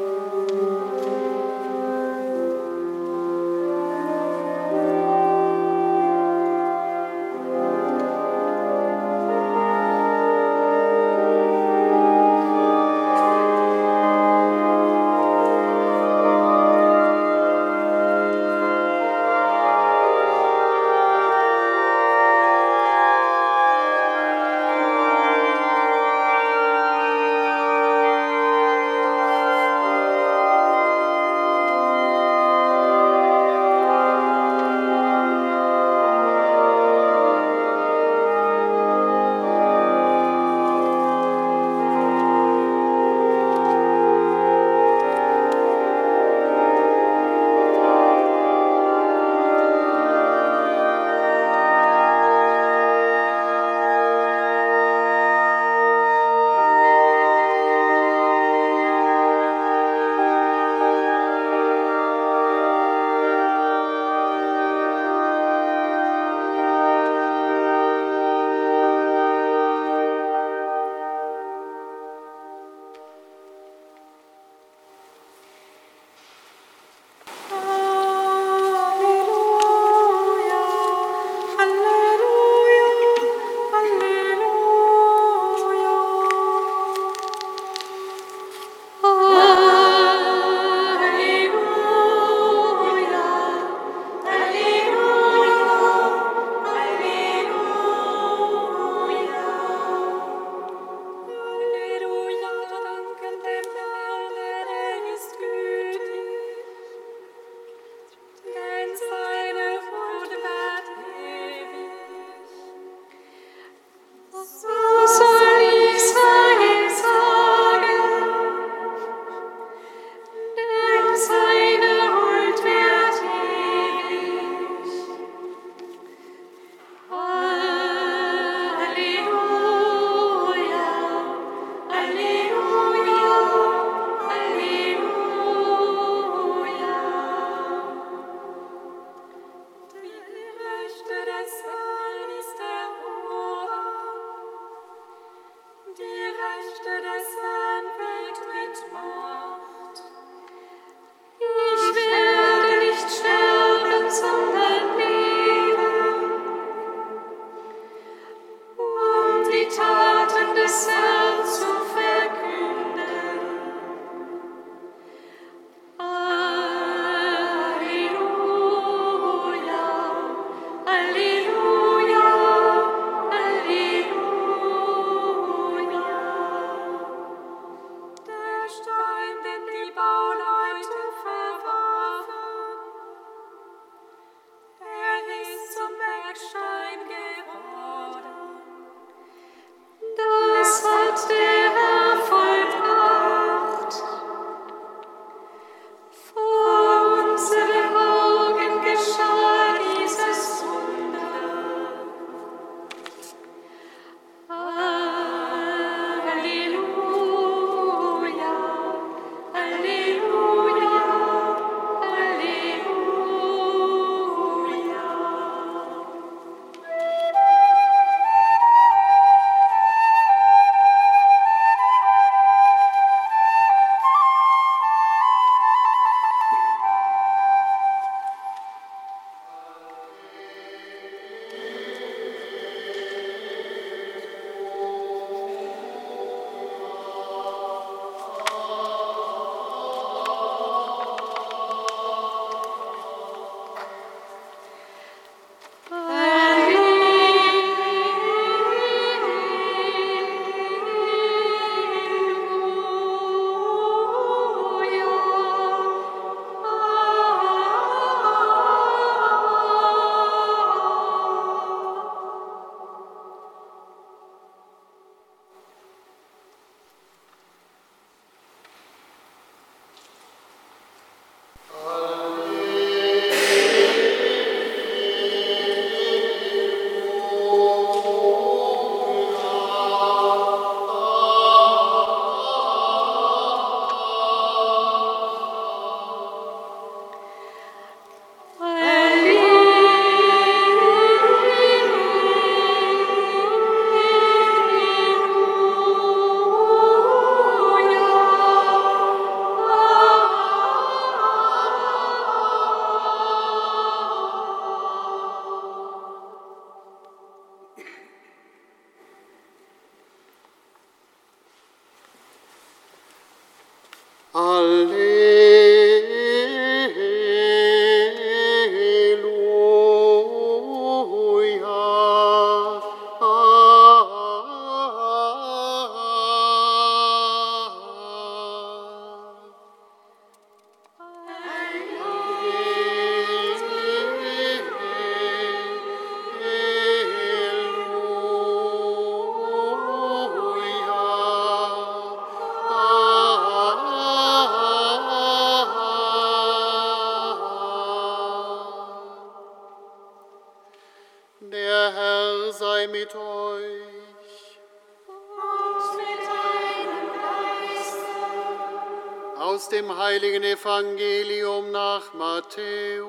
Evangelium nach Matthäus.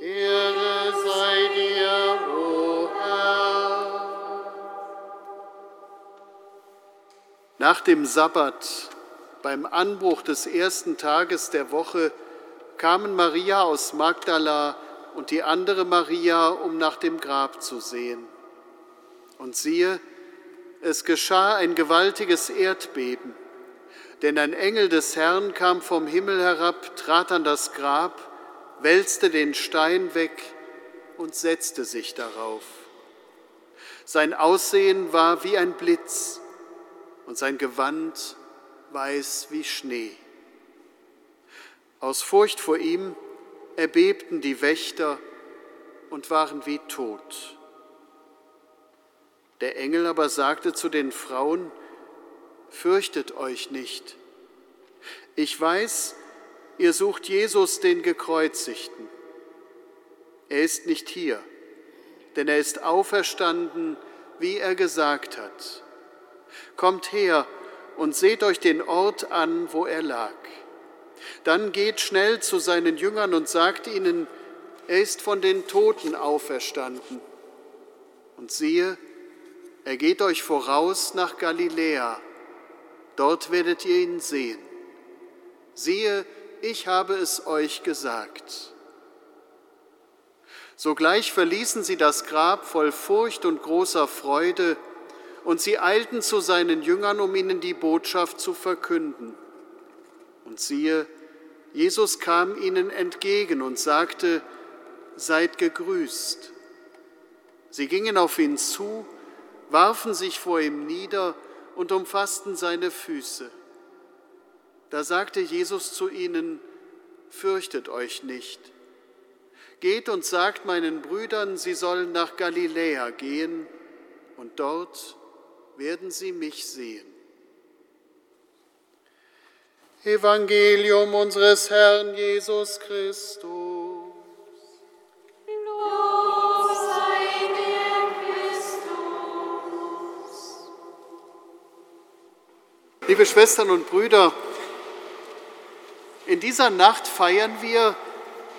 Ehre sei dir, o Herr. Nach dem Sabbat, beim Anbruch des ersten Tages der Woche, kamen Maria aus Magdala und die andere Maria, um nach dem Grab zu sehen. Und siehe, es geschah ein gewaltiges Erdbeben, denn ein Engel des Herrn kam vom Himmel herab, trat an das Grab, wälzte den Stein weg und setzte sich darauf. Sein Aussehen war wie ein Blitz und sein Gewand weiß wie Schnee. Aus Furcht vor ihm erbebten die Wächter und waren wie tot. Der Engel aber sagte zu den Frauen, Fürchtet euch nicht. Ich weiß, ihr sucht Jesus, den Gekreuzigten. Er ist nicht hier, denn er ist auferstanden, wie er gesagt hat. Kommt her und seht euch den Ort an, wo er lag. Dann geht schnell zu seinen Jüngern und sagt ihnen, er ist von den Toten auferstanden. Und siehe, er geht euch voraus nach Galiläa, dort werdet ihr ihn sehen. Siehe, ich habe es euch gesagt. Sogleich verließen sie das Grab voll Furcht und großer Freude, und sie eilten zu seinen Jüngern, um ihnen die Botschaft zu verkünden. Und siehe, Jesus kam ihnen entgegen und sagte, Seid gegrüßt. Sie gingen auf ihn zu, warfen sich vor ihm nieder und umfassten seine Füße. Da sagte Jesus zu ihnen, Fürchtet euch nicht. Geht und sagt meinen Brüdern, sie sollen nach Galiläa gehen, und dort werden sie mich sehen. Evangelium unseres Herrn Jesus Christus. Liebe Schwestern und Brüder, in dieser Nacht feiern wir,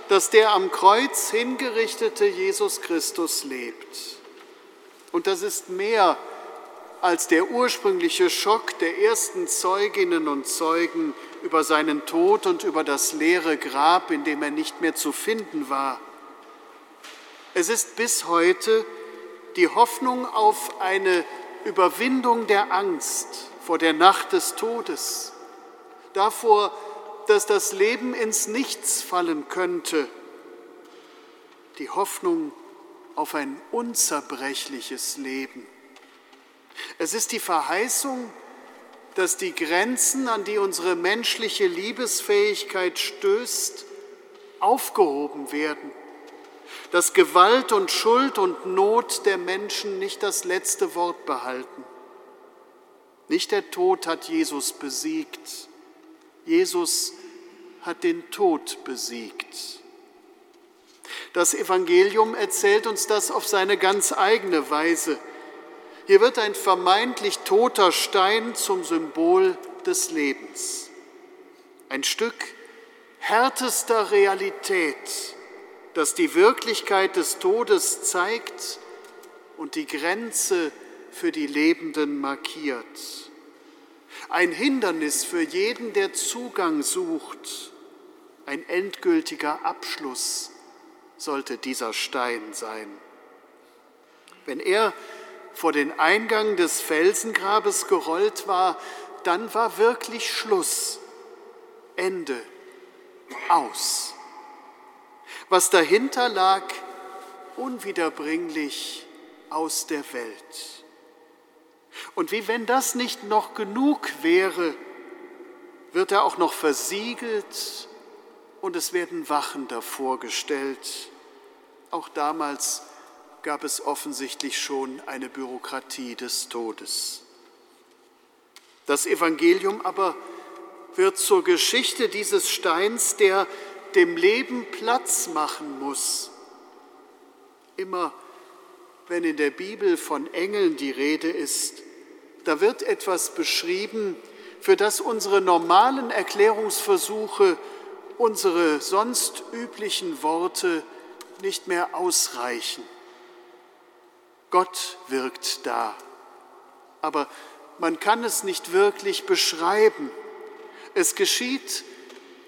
dass der am Kreuz hingerichtete Jesus Christus lebt. Und das ist mehr als der ursprüngliche Schock der ersten Zeuginnen und Zeugen über seinen Tod und über das leere Grab, in dem er nicht mehr zu finden war. Es ist bis heute die Hoffnung auf eine Überwindung der Angst vor der Nacht des Todes, davor, dass das Leben ins Nichts fallen könnte, die Hoffnung auf ein unzerbrechliches Leben. Es ist die Verheißung, dass die Grenzen, an die unsere menschliche Liebesfähigkeit stößt, aufgehoben werden, dass Gewalt und Schuld und Not der Menschen nicht das letzte Wort behalten. Nicht der Tod hat Jesus besiegt, Jesus hat den Tod besiegt. Das Evangelium erzählt uns das auf seine ganz eigene Weise. Hier wird ein vermeintlich toter Stein zum Symbol des Lebens. Ein Stück härtester Realität, das die Wirklichkeit des Todes zeigt und die Grenze für die Lebenden markiert. Ein Hindernis für jeden, der Zugang sucht. Ein endgültiger Abschluss sollte dieser Stein sein. Wenn er vor den Eingang des Felsengrabes gerollt war, dann war wirklich Schluss, Ende, aus. Was dahinter lag, unwiederbringlich aus der Welt. Und wie wenn das nicht noch genug wäre, wird er auch noch versiegelt und es werden Wachen davor gestellt. Auch damals gab es offensichtlich schon eine Bürokratie des Todes. Das Evangelium aber wird zur Geschichte dieses Steins, der dem Leben Platz machen muss. Immer wenn in der Bibel von Engeln die Rede ist, da wird etwas beschrieben, für das unsere normalen Erklärungsversuche, unsere sonst üblichen Worte nicht mehr ausreichen. Gott wirkt da, aber man kann es nicht wirklich beschreiben. Es geschieht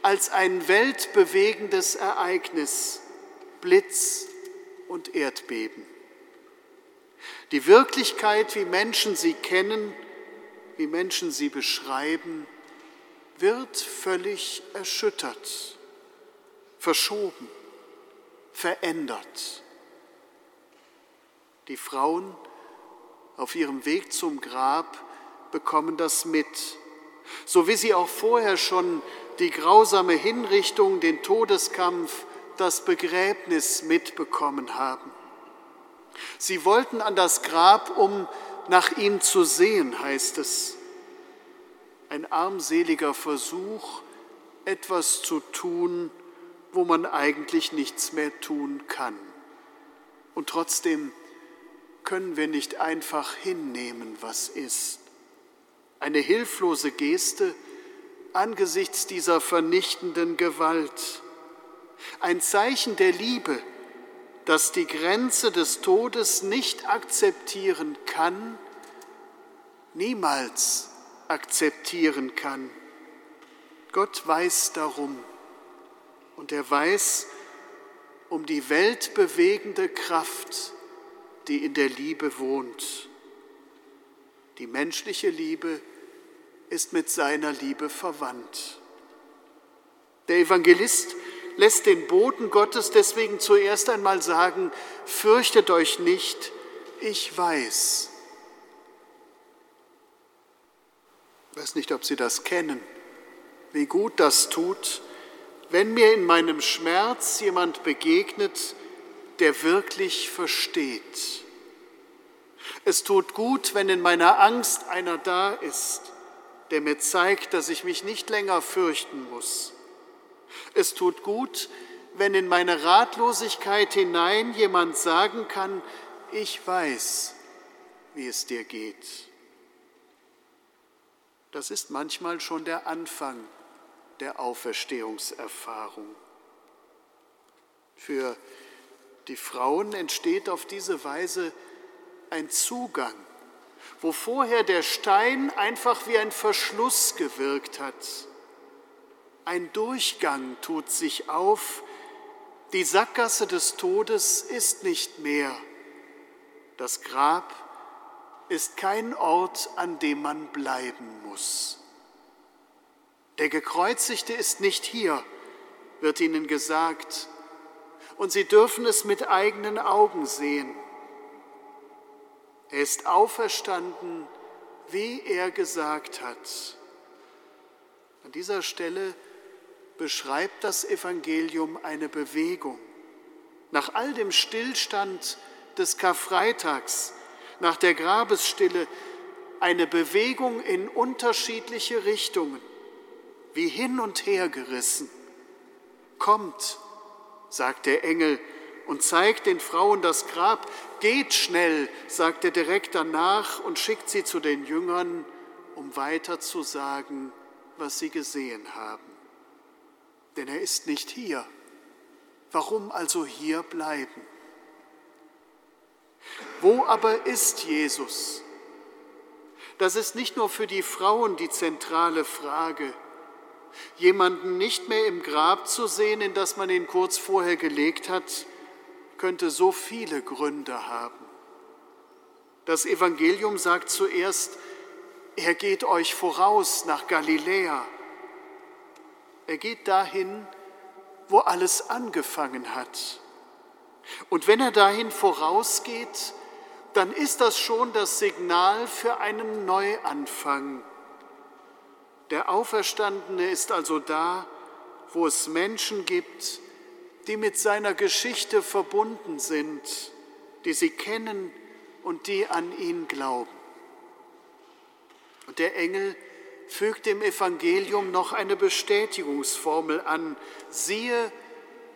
als ein weltbewegendes Ereignis, Blitz und Erdbeben. Die Wirklichkeit, wie Menschen sie kennen, wie Menschen sie beschreiben, wird völlig erschüttert, verschoben, verändert. Die Frauen auf ihrem Weg zum Grab bekommen das mit, so wie sie auch vorher schon die grausame Hinrichtung, den Todeskampf, das Begräbnis mitbekommen haben. Sie wollten an das Grab, um nach ihm zu sehen, heißt es. Ein armseliger Versuch, etwas zu tun, wo man eigentlich nichts mehr tun kann. Und trotzdem können wir nicht einfach hinnehmen, was ist. Eine hilflose Geste angesichts dieser vernichtenden Gewalt. Ein Zeichen der Liebe, das die Grenze des Todes nicht akzeptieren kann, niemals akzeptieren kann. Gott weiß darum und er weiß um die weltbewegende Kraft, die in der Liebe wohnt. Die menschliche Liebe ist mit seiner Liebe verwandt. Der Evangelist lässt den Boten Gottes deswegen zuerst einmal sagen, fürchtet euch nicht, ich weiß. Ich weiß nicht, ob Sie das kennen, wie gut das tut, wenn mir in meinem Schmerz jemand begegnet, der wirklich versteht. Es tut gut, wenn in meiner Angst einer da ist, der mir zeigt, dass ich mich nicht länger fürchten muss. Es tut gut, wenn in meine Ratlosigkeit hinein jemand sagen kann, ich weiß, wie es dir geht. Das ist manchmal schon der Anfang der Auferstehungserfahrung. Für die Frauen entsteht auf diese Weise ein Zugang, wo vorher der Stein einfach wie ein Verschluss gewirkt hat ein Durchgang tut sich auf, die Sackgasse des Todes ist nicht mehr. Das Grab ist kein Ort, an dem man bleiben muss. Der Gekreuzigte ist nicht hier, wird ihnen gesagt, und sie dürfen es mit eigenen Augen sehen. Er ist auferstanden, wie er gesagt hat. An dieser Stelle beschreibt das Evangelium eine Bewegung. Nach all dem Stillstand des Karfreitags, nach der Grabesstille, eine Bewegung in unterschiedliche Richtungen, wie hin und her gerissen. Kommt, sagt der Engel und zeigt den Frauen das Grab. Geht schnell, sagt er direkt danach und schickt sie zu den Jüngern, um weiter zu sagen, was sie gesehen haben denn er ist nicht hier. Warum also hier bleiben? Wo aber ist Jesus? Das ist nicht nur für die Frauen die zentrale Frage. Jemanden nicht mehr im Grab zu sehen, in das man ihn kurz vorher gelegt hat, könnte so viele Gründe haben. Das Evangelium sagt zuerst, er geht euch voraus nach Galiläa. Er geht dahin, wo alles angefangen hat. Und wenn er dahin vorausgeht, dann ist das schon das Signal für einen Neuanfang. Der Auferstandene ist also da, wo es Menschen gibt, die mit seiner Geschichte verbunden sind, die sie kennen und die an ihn glauben. Und der Engel fügt dem Evangelium noch eine Bestätigungsformel an. Siehe,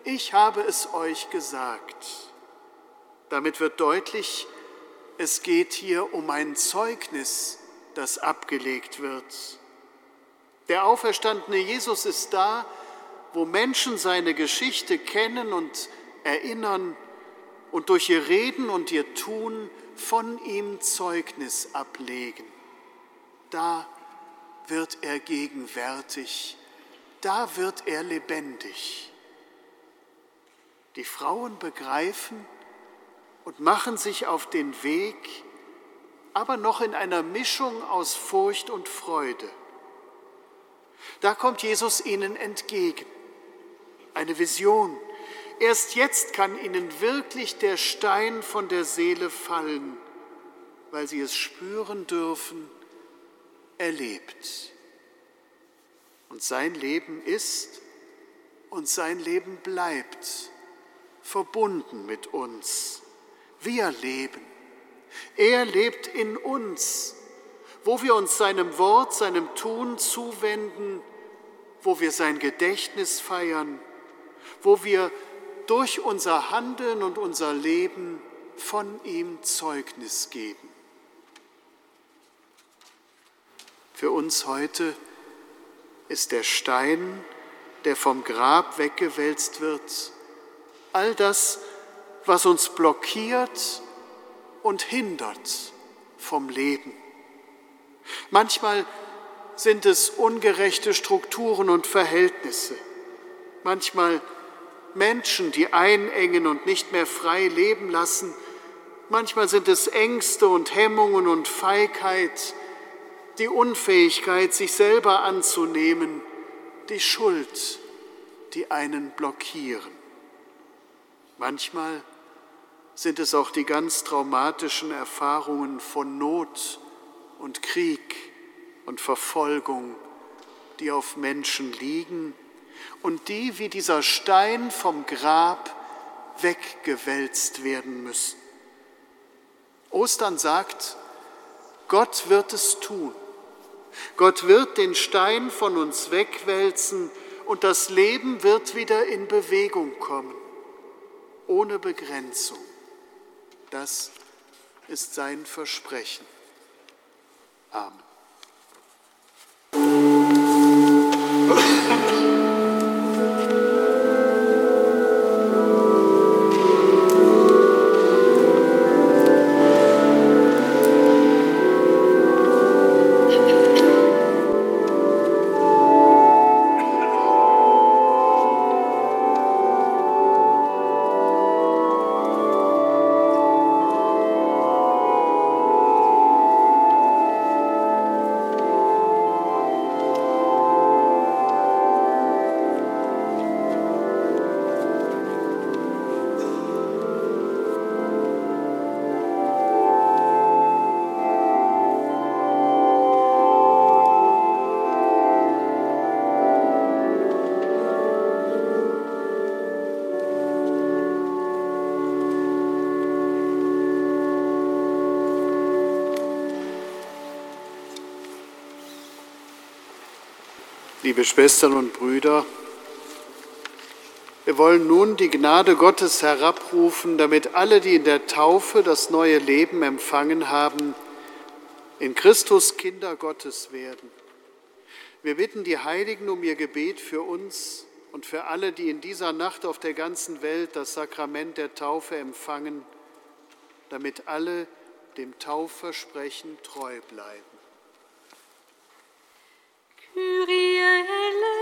ich habe es euch gesagt. Damit wird deutlich, es geht hier um ein Zeugnis, das abgelegt wird. Der auferstandene Jesus ist da, wo Menschen seine Geschichte kennen und erinnern und durch ihr Reden und ihr Tun von ihm Zeugnis ablegen. Da wird er gegenwärtig, da wird er lebendig. Die Frauen begreifen und machen sich auf den Weg, aber noch in einer Mischung aus Furcht und Freude. Da kommt Jesus ihnen entgegen. Eine Vision. Erst jetzt kann ihnen wirklich der Stein von der Seele fallen, weil sie es spüren dürfen, er lebt. Und sein Leben ist und sein Leben bleibt verbunden mit uns. Wir leben. Er lebt in uns, wo wir uns seinem Wort, seinem Tun zuwenden, wo wir sein Gedächtnis feiern, wo wir durch unser Handeln und unser Leben von ihm Zeugnis geben. Für uns heute ist der Stein, der vom Grab weggewälzt wird, all das, was uns blockiert und hindert vom Leben. Manchmal sind es ungerechte Strukturen und Verhältnisse, manchmal Menschen, die einengen und nicht mehr frei leben lassen, manchmal sind es Ängste und Hemmungen und Feigheit, die Unfähigkeit, sich selber anzunehmen, die Schuld, die einen blockieren. Manchmal sind es auch die ganz traumatischen Erfahrungen von Not und Krieg und Verfolgung, die auf Menschen liegen und die wie dieser Stein vom Grab weggewälzt werden müssen. Ostern sagt, Gott wird es tun. Gott wird den Stein von uns wegwälzen und das Leben wird wieder in Bewegung kommen ohne Begrenzung. Das ist sein Versprechen. Amen. Liebe Schwestern und Brüder, wir wollen nun die Gnade Gottes herabrufen, damit alle, die in der Taufe das neue Leben empfangen haben, in Christus Kinder Gottes werden. Wir bitten die Heiligen um ihr Gebet für uns und für alle, die in dieser Nacht auf der ganzen Welt das Sakrament der Taufe empfangen, damit alle dem Taufversprechen treu bleiben. Kyrie Diele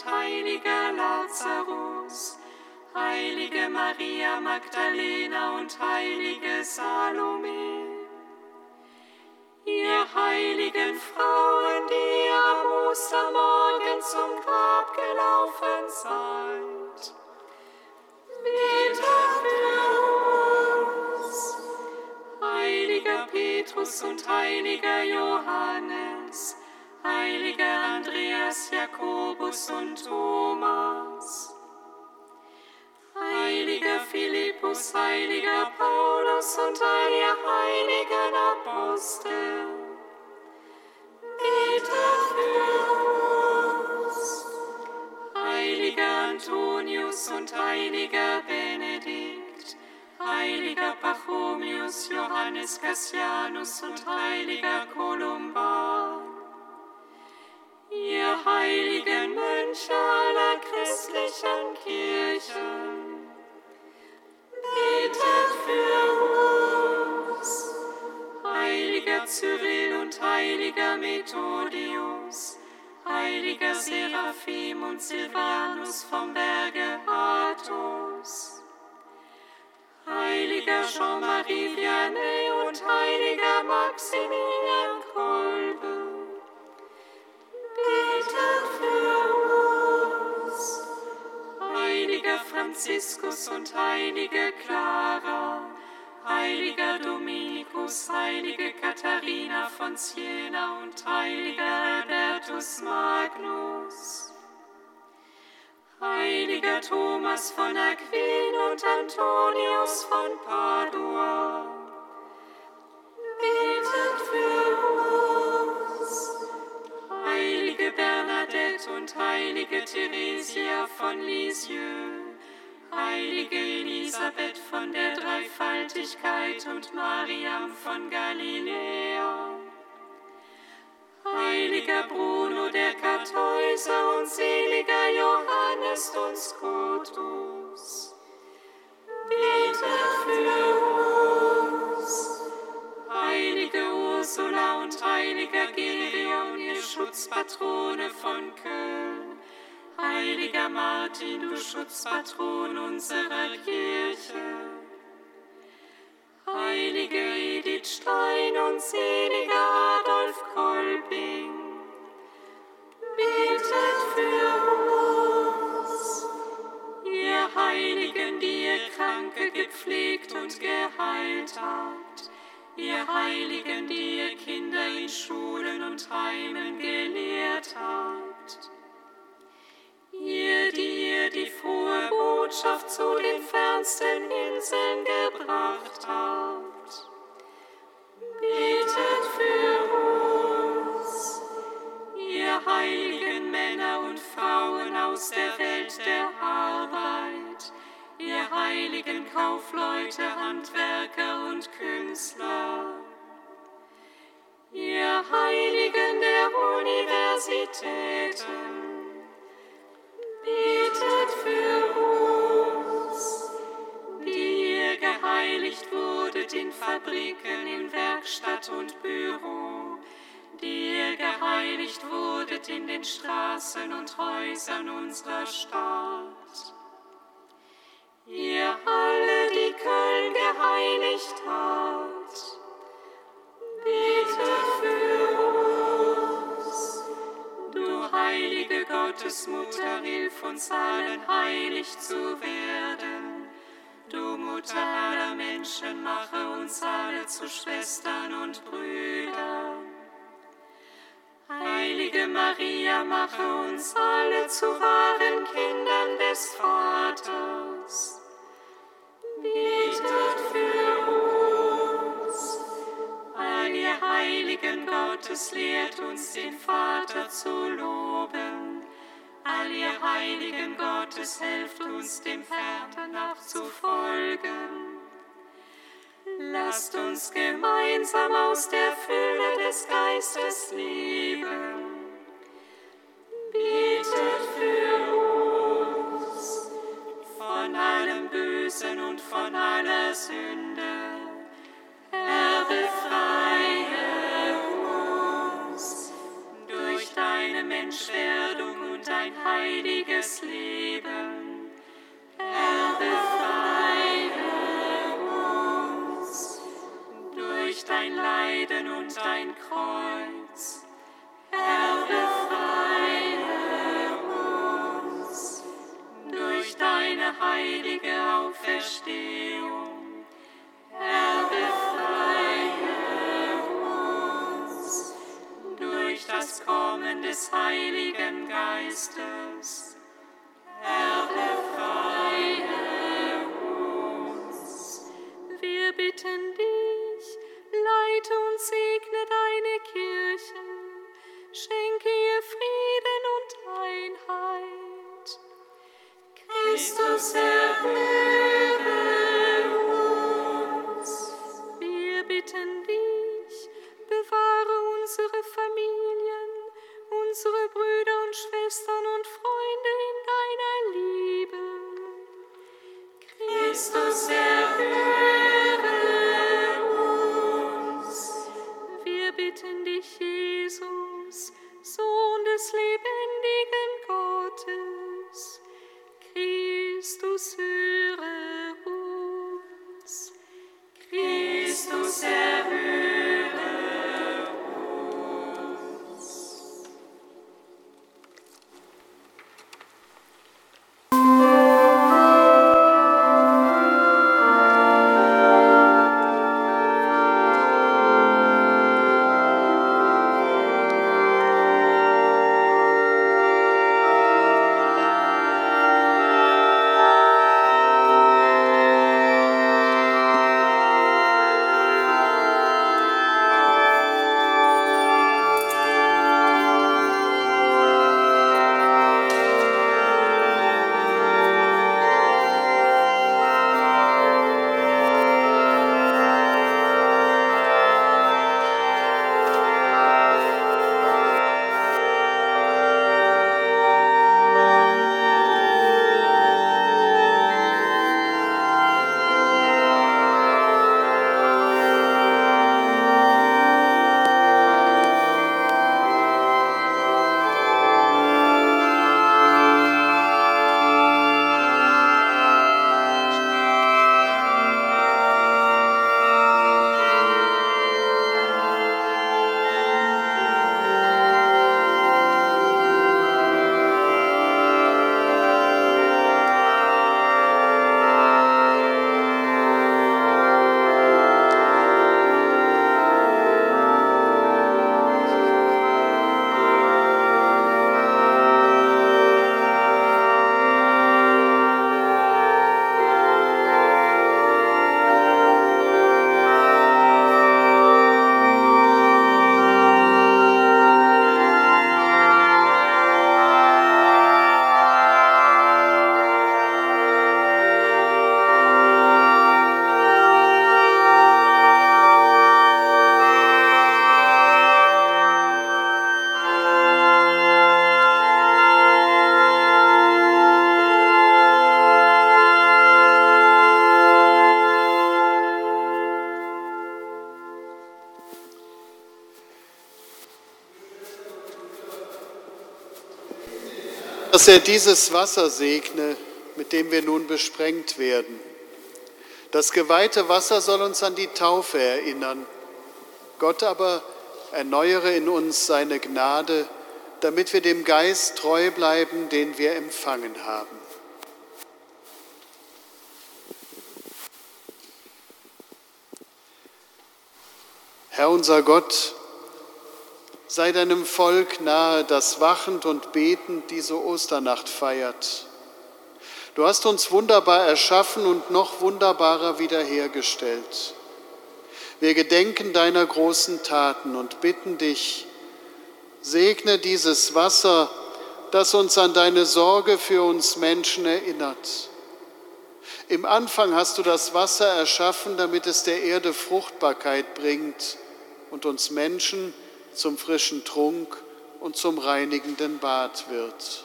und heiliger Lazarus, heilige Maria Magdalena und heilige Salome, ihr heiligen Frauen, die am Ostermorgen zum Grab gelaufen seid, betet für uns. Heiliger Petrus und heiliger Johannes, heiliger Andreas, Jakobus und Thomas, heiliger Philippus, heiliger Paulus und all ihr heiligen Apostel, betet für uns. Heiliger Antonius und heiliger Benedikt, heiliger Pachomius, Johannes Cassianus und heiliger Kolumban, ihr heiligen Mönche aller christlichen Kirchen, betet für uns. Heiliger Cyril und heiliger Methodius, heiliger Seraphim und Silvanus vom Berge Athos, heiliger Jean-Marie Vianney und heiliger Maximilian Kolbe, Franziskus und heilige Clara, heiliger Dominikus, heilige Katharina von Siena und heiliger Albertus Magnus, heiliger Thomas von Aquin und Antonius von Padua, betet für Bernadette und heilige Theresia von Lisieux, heilige Elisabeth von der Dreifaltigkeit und Mariam von Galiläa, heiliger Bruno der Kartäuser und seliger Johannes und Scotus, betet für uns. Heilige Ursula und heiliger Gereon, ihr Schutzpatrone von Köln, heiliger Martin, du Schutzpatron unserer Kirche, heilige Edith Stein und seliger Adolf Kolping, betet für uns. Ihr Heiligen, die ihr Kranke gepflegt und geheilt habt, ihr Heiligen, die ihr Kinder in Schulen und Heimen gelehrt habt, ihr, die ihr die frohe Botschaft zu den fernsten Inseln gebracht habt, betet für uns, ihr heiligen Männer und Frauen aus der Welt der Arbeit, ihr heiligen Kaufleute, Handwerker und Künstler, ihr Heiligen der Universitäten, betet für uns, die ihr geheiligt wurdet in Fabriken, in Werkstatt und Büro, die ihr geheiligt wurdet in den Straßen und Häusern unserer Stadt. Ihr alle, die Köln geheiligt hat, betet für uns. Du heilige Gottesmutter, hilf uns allen heilig zu werden. Du Mutter aller Menschen, mache uns alle zu Schwestern und Brüdern. Heilige Maria, mache uns alle zu wahren Kindern des Vaters. Heiligen Gottes, lehrt uns den Vater zu loben. All ihr Heiligen Gottes, helft uns dem Vater nachzufolgen. Lasst uns gemeinsam aus der Fülle des Geistes leben. Dein heiliges Leben. Dass er dieses Wasser segne, mit dem wir nun besprengt werden. Das geweihte Wasser soll uns an die Taufe erinnern. Gott aber erneuere in uns seine Gnade, damit wir dem Geist treu bleiben, den wir empfangen haben. Herr unser Gott, sei deinem Volk nahe, das wachend und betend diese Osternacht feiert. Du hast uns wunderbar erschaffen und noch wunderbarer wiederhergestellt. Wir gedenken deiner großen Taten und bitten dich, segne dieses Wasser, das uns an deine Sorge für uns Menschen erinnert. Im Anfang hast du das Wasser erschaffen, damit es der Erde Fruchtbarkeit bringt und uns Menschen zum frischen Trunk und zum reinigenden Bad wird.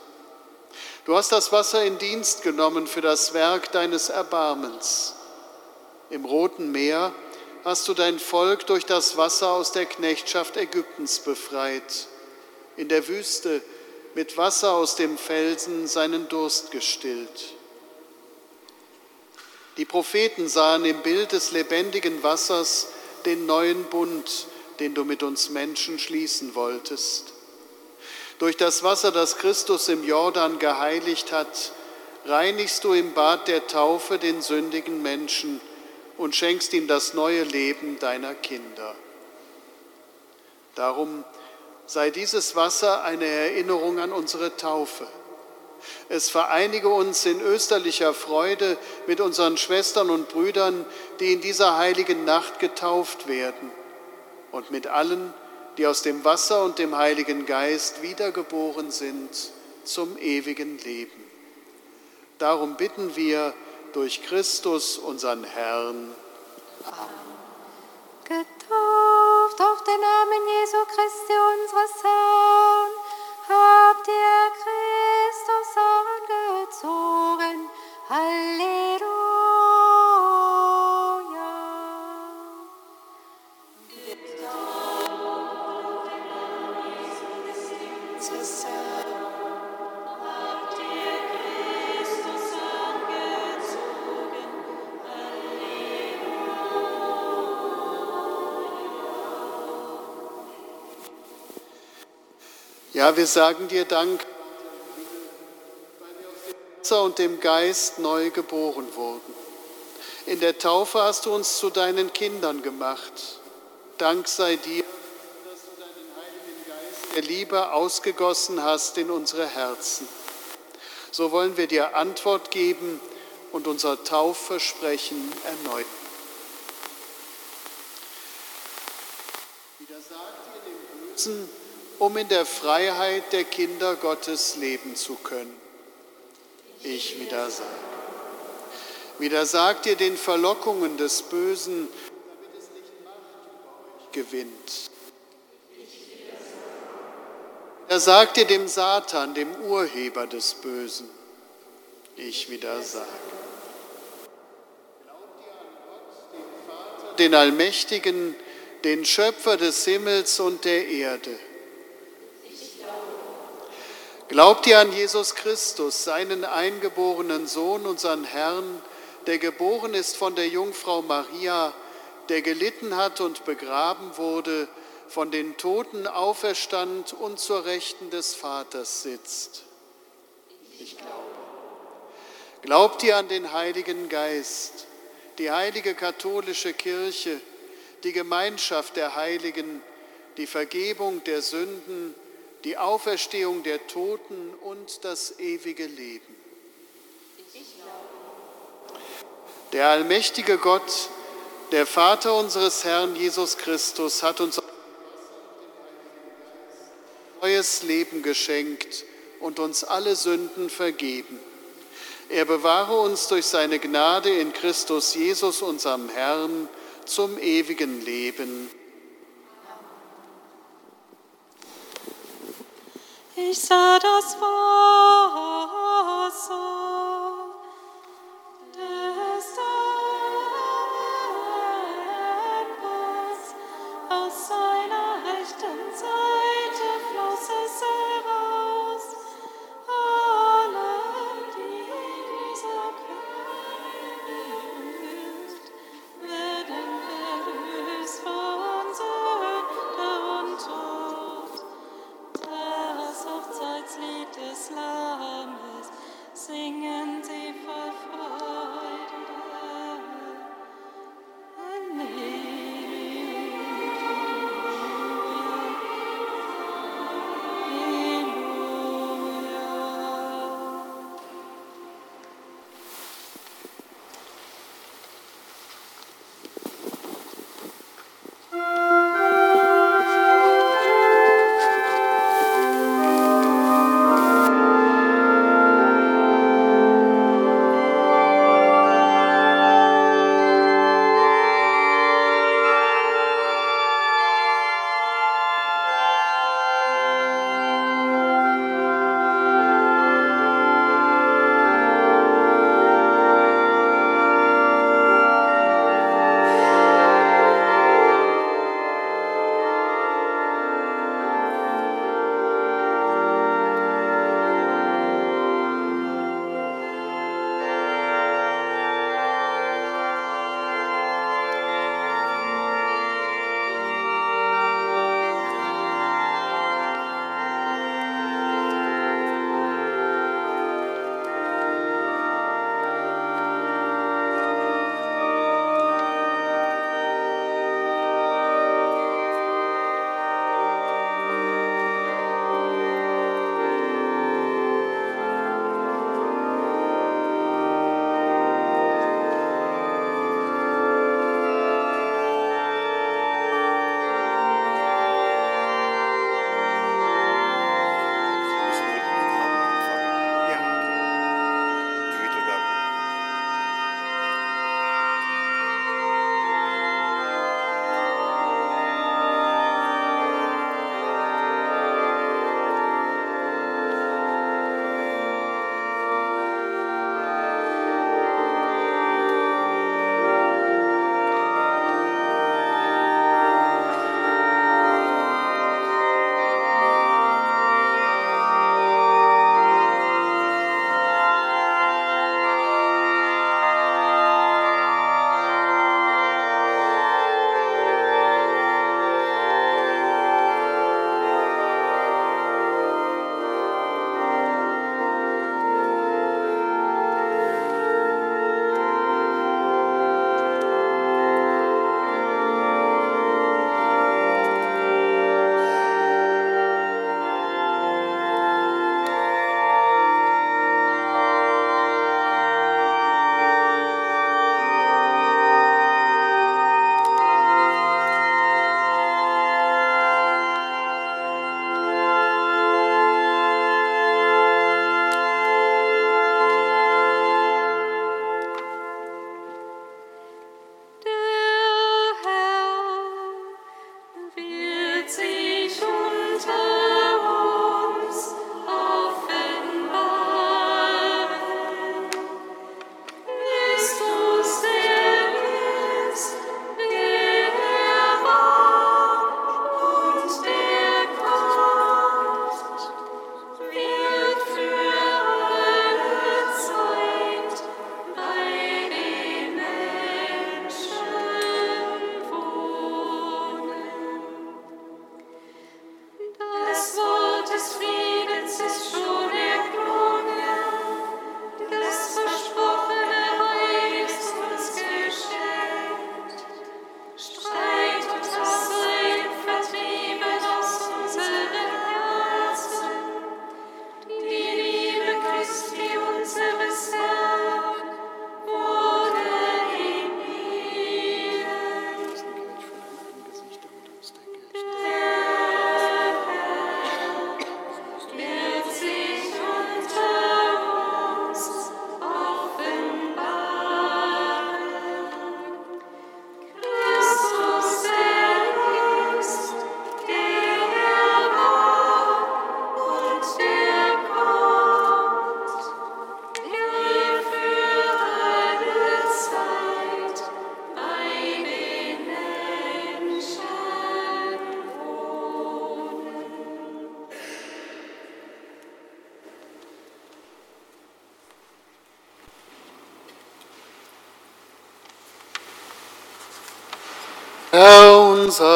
Du hast das Wasser in Dienst genommen für das Werk deines Erbarmens. Im Roten Meer hast du dein Volk durch das Wasser aus der Knechtschaft Ägyptens befreit, in der Wüste mit Wasser aus dem Felsen seinen Durst gestillt. Die Propheten sahen im Bild des lebendigen Wassers den neuen Bund, den du mit uns Menschen schließen wolltest. Durch das Wasser, das Christus im Jordan geheiligt hat, reinigst du im Bad der Taufe den sündigen Menschen und schenkst ihm das neue Leben deiner Kinder. Darum sei dieses Wasser eine Erinnerung an unsere Taufe. Es vereinige uns in österlicher Freude mit unseren Schwestern und Brüdern, die in dieser heiligen Nacht getauft werden und mit allen, die aus dem Wasser und dem Heiligen Geist wiedergeboren sind zum ewigen Leben. Darum bitten wir durch Christus, unseren Herrn. Amen. Getauft auf den Namen Jesu Christi, unseres Herrn, habt ihr Christus angezogen. Halleluja. Ja, wir sagen dir Dank, weil wir aus dem Wasser und dem Geist neu geboren wurden. In der Taufe hast du uns zu deinen Kindern gemacht. Dank sei dir, dass du deinen Heiligen Geist der Liebe ausgegossen hast in unsere Herzen. So wollen wir dir Antwort geben und unser Taufversprechen erneuern. Widersagt ihr dem Bösen, um in der Freiheit der Kinder Gottes leben zu können. Ich widersage. Widersagt ihr den Verlockungen des Bösen, damit es nicht Macht über euch gewinnt. Widersagt ihr dem Satan, dem Urheber des Bösen. Ich widersage. Glaubt ihr an Gott, den Vater, den Allmächtigen, den Schöpfer des Himmels und der Erde? Glaubt ihr an Jesus Christus, seinen eingeborenen Sohn, unseren Herrn, der geboren ist von der Jungfrau Maria, der gelitten hat und begraben wurde, von den Toten auferstand und zur Rechten des Vaters sitzt? Ich glaube. Glaubt ihr an den Heiligen Geist, die heilige katholische Kirche, die Gemeinschaft der Heiligen, die Vergebung der Sünden, die Auferstehung der Toten und das ewige Leben. Der allmächtige Gott, der Vater unseres Herrn Jesus Christus, hat uns neues Leben geschenkt und uns alle Sünden vergeben. Er bewahre uns durch seine Gnade in Christus Jesus, unserem Herrn, zum ewigen Leben. Ich sah das Wasser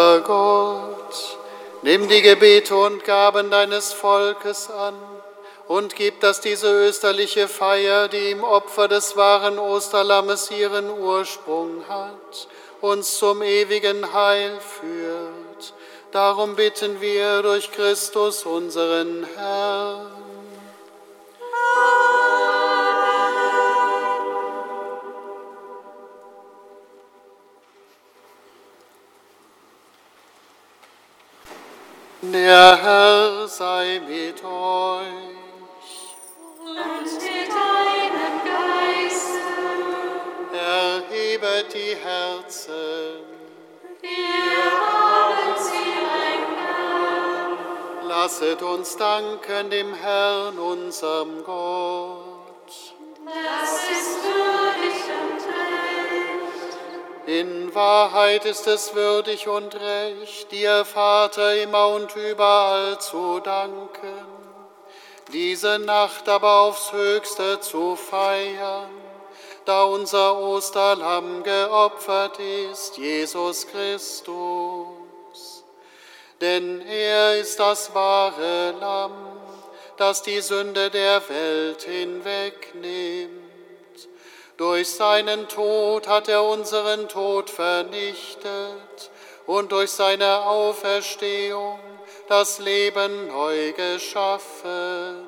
unser Gott, nimm die Gebete und Gaben deines Volkes an und gib, dass diese österliche Feier, die im Opfer des wahren Osterlammes ihren Ursprung hat, uns zum ewigen Heil führt. Darum bitten wir durch Christus unseren Herrn. Der Herr sei mit euch. Und mit deinem Geiste. Erhebet die Herzen. Wir haben sie ein Herr. Lasset uns danken dem Herrn, unserem Gott. Wahrheit ist es würdig und recht, dir, Vater, immer und überall zu danken, diese Nacht aber aufs höchste zu feiern, da unser Osterlamm geopfert ist, Jesus Christus. Denn er ist das wahre Lamm, das die Sünde der Welt hinwegnimmt. Durch seinen Tod hat er unseren Tod vernichtet und durch seine Auferstehung das Leben neu geschaffen.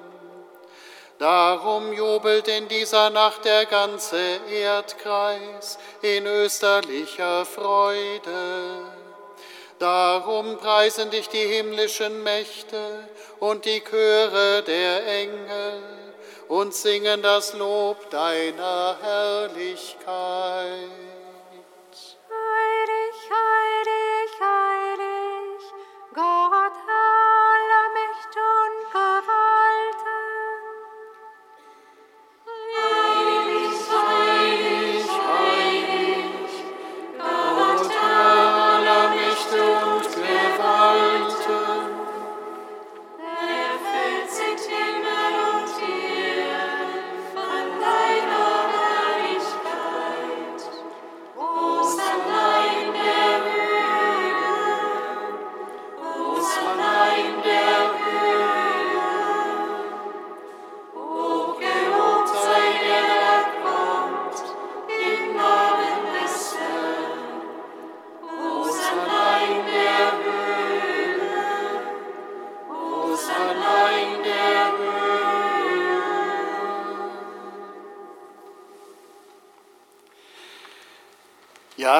Darum jubelt in dieser Nacht der ganze Erdkreis in österlicher Freude. Darum preisen dich die himmlischen Mächte und die Chöre der Engel und singen das Lob deiner Herrlichkeit.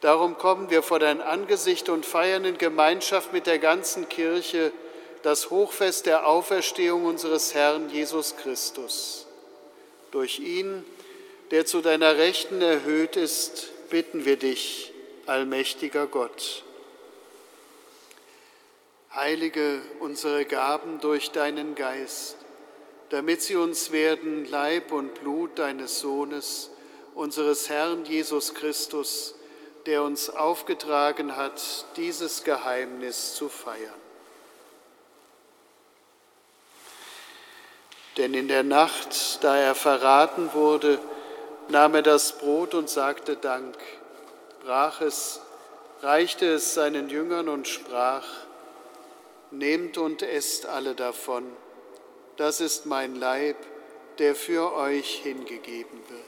Darum kommen wir vor dein Angesicht und feiern in Gemeinschaft mit der ganzen Kirche das Hochfest der Auferstehung unseres Herrn Jesus Christus. Durch ihn, der zu deiner Rechten erhöht ist, bitten wir dich, allmächtiger Gott. Heilige unsere Gaben durch deinen Geist, damit sie uns werden Leib und Blut deines Sohnes, unseres Herrn Jesus Christus, der uns aufgetragen hat, dieses Geheimnis zu feiern. Denn in der Nacht, da er verraten wurde, nahm er das Brot und sagte Dank, brach es, reichte es seinen Jüngern und sprach, Nehmt und esst alle davon, das ist mein Leib, der für euch hingegeben wird.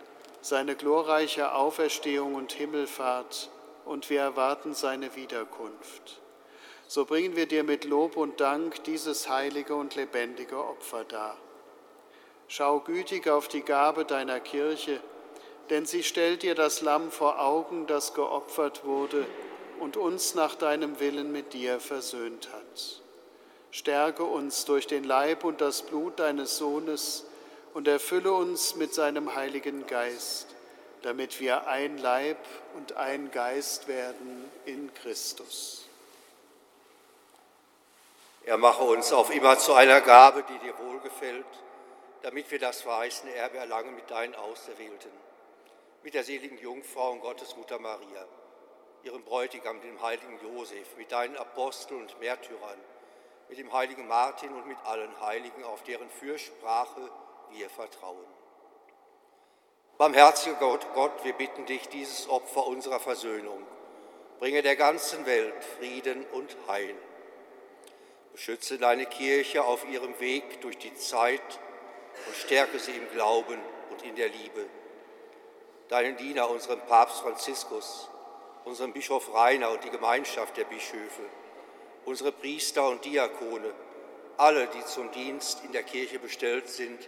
seine glorreiche Auferstehung und Himmelfahrt und wir erwarten seine Wiederkunft. So bringen wir dir mit Lob und Dank dieses heilige und lebendige Opfer dar. Schau gütig auf die Gabe deiner Kirche, denn sie stellt dir das Lamm vor Augen, das geopfert wurde und uns nach deinem Willen mit dir versöhnt hat. Stärke uns durch den Leib und das Blut deines Sohnes, und erfülle uns mit seinem Heiligen Geist, damit wir ein Leib und ein Geist werden in Christus. Er mache uns auf immer zu einer Gabe, die dir wohlgefällt, damit wir das verheißene Erbe erlangen mit deinen Auserwählten, mit der seligen Jungfrau und Gottesmutter Maria, ihrem Bräutigam, dem heiligen Josef, mit deinen Aposteln und Märtyrern, mit dem heiligen Martin und mit allen Heiligen, auf deren Fürsprache wir vertrauen. Barmherziger Gott, Gott, wir bitten dich, dieses Opfer unserer Versöhnung bringe der ganzen Welt Frieden und Heil. Beschütze deine Kirche auf ihrem Weg durch die Zeit und stärke sie im Glauben und in der Liebe. Deinen Diener, unseren Papst Franziskus, unseren Bischof Rainer und die Gemeinschaft der Bischöfe, unsere Priester und Diakone, alle, die zum Dienst in der Kirche bestellt sind,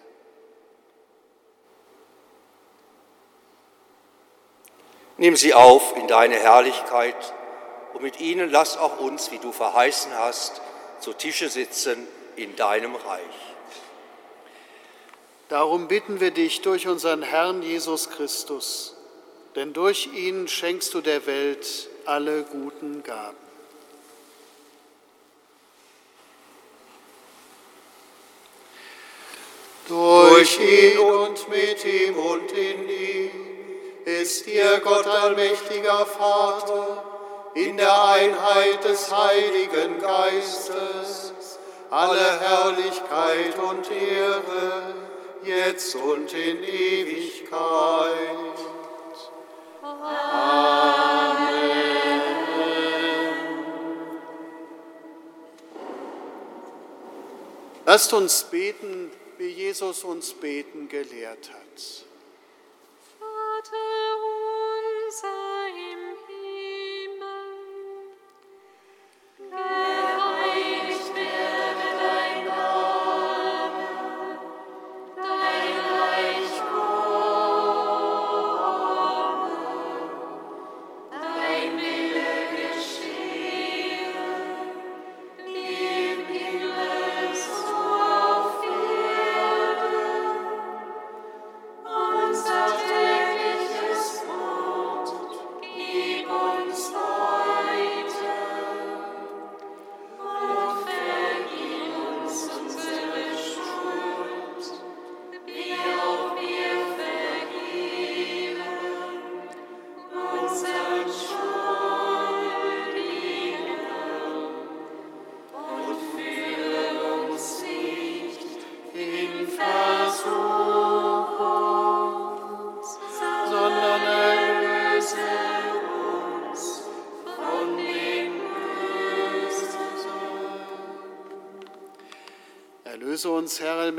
Nimm sie auf in deine Herrlichkeit und mit ihnen lass auch uns, wie du verheißen hast, zu Tische sitzen in deinem Reich. Darum bitten wir dich durch unseren Herrn Jesus Christus, denn durch ihn schenkst du der Welt alle guten Gaben. Durch ihn und mit ihm und in ihm ist dir Gott allmächtiger Vater, in der Einheit des Heiligen Geistes, alle Herrlichkeit und Ehre, jetzt und in Ewigkeit. Amen. Lasst uns beten, wie Jesus uns beten gelehrt hat. Vater unser.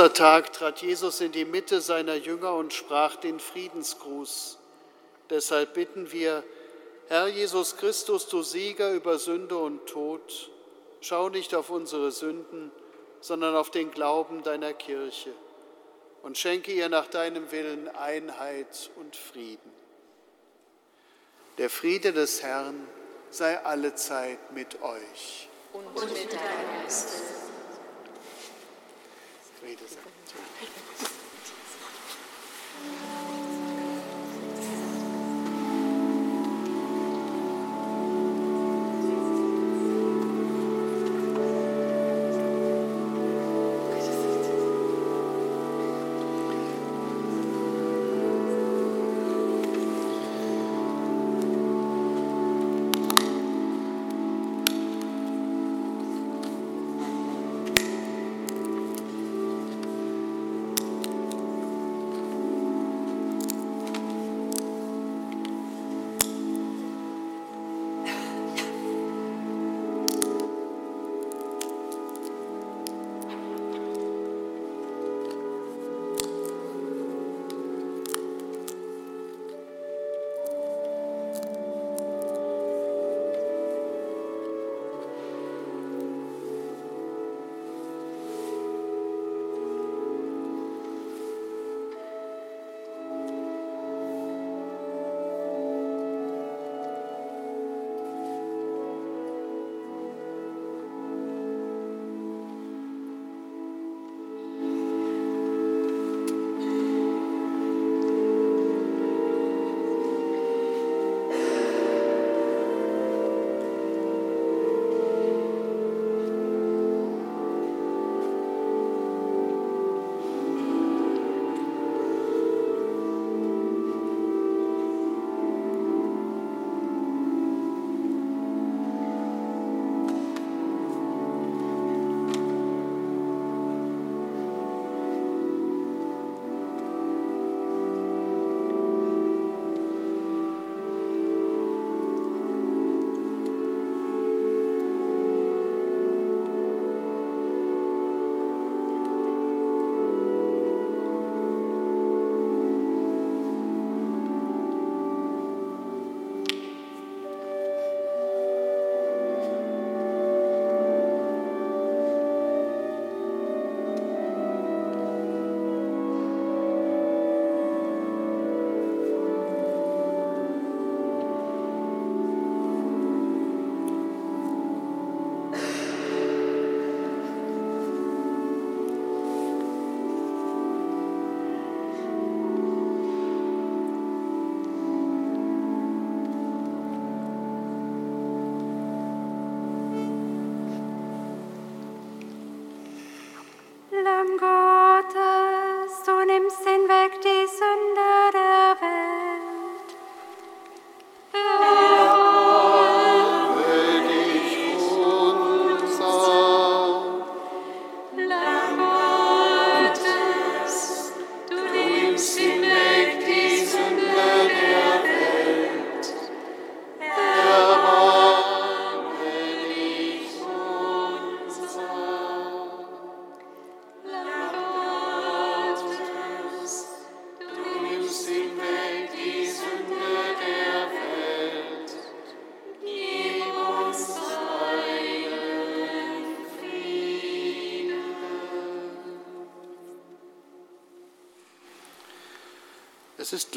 Ostertag trat Jesus in die Mitte seiner Jünger und sprach den Friedensgruß. Deshalb bitten wir, Herr Jesus Christus, du Sieger über Sünde und Tod, schau nicht auf unsere Sünden, sondern auf den Glauben deiner Kirche und schenke ihr nach deinem Willen Einheit und Frieden. Der Friede des Herrn sei allezeit mit euch. Und mit deinem Geist. Friede sei mit euch. Lamm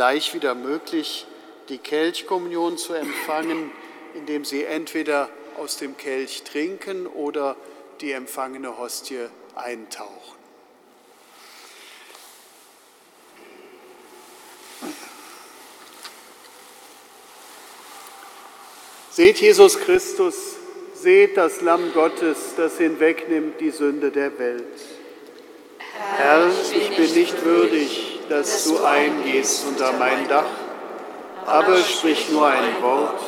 gleich wieder möglich, die Kelchkommunion zu empfangen, indem Sie entweder aus dem Kelch trinken oder die empfangene Hostie eintauchen. Seht Jesus Christus, Seht das Lamm Gottes, das hinwegnimmt die Sünde der Welt. Herr, ich bin nicht würdig, dass du eingehst unter mein Dach, aber sprich nur ein Wort,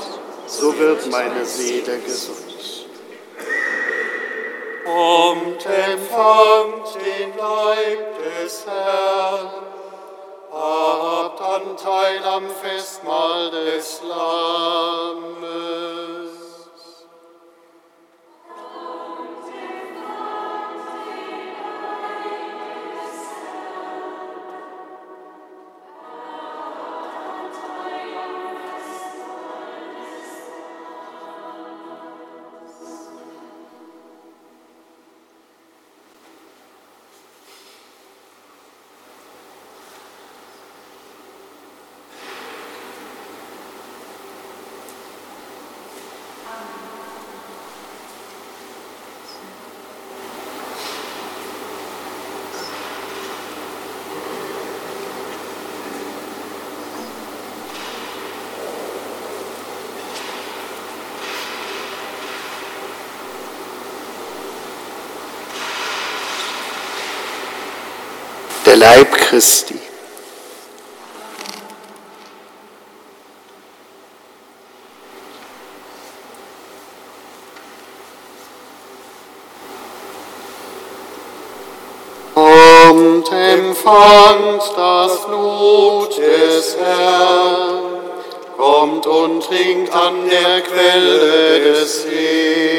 so wird meine Seele gesund. Kommt, empfangt den Leib des Herrn, habt Anteil am Festmahl des Lammes. Der Leib Christi. Kommt, empfangt das Blut des Herrn, kommt und trinkt an der Quelle des Lebens.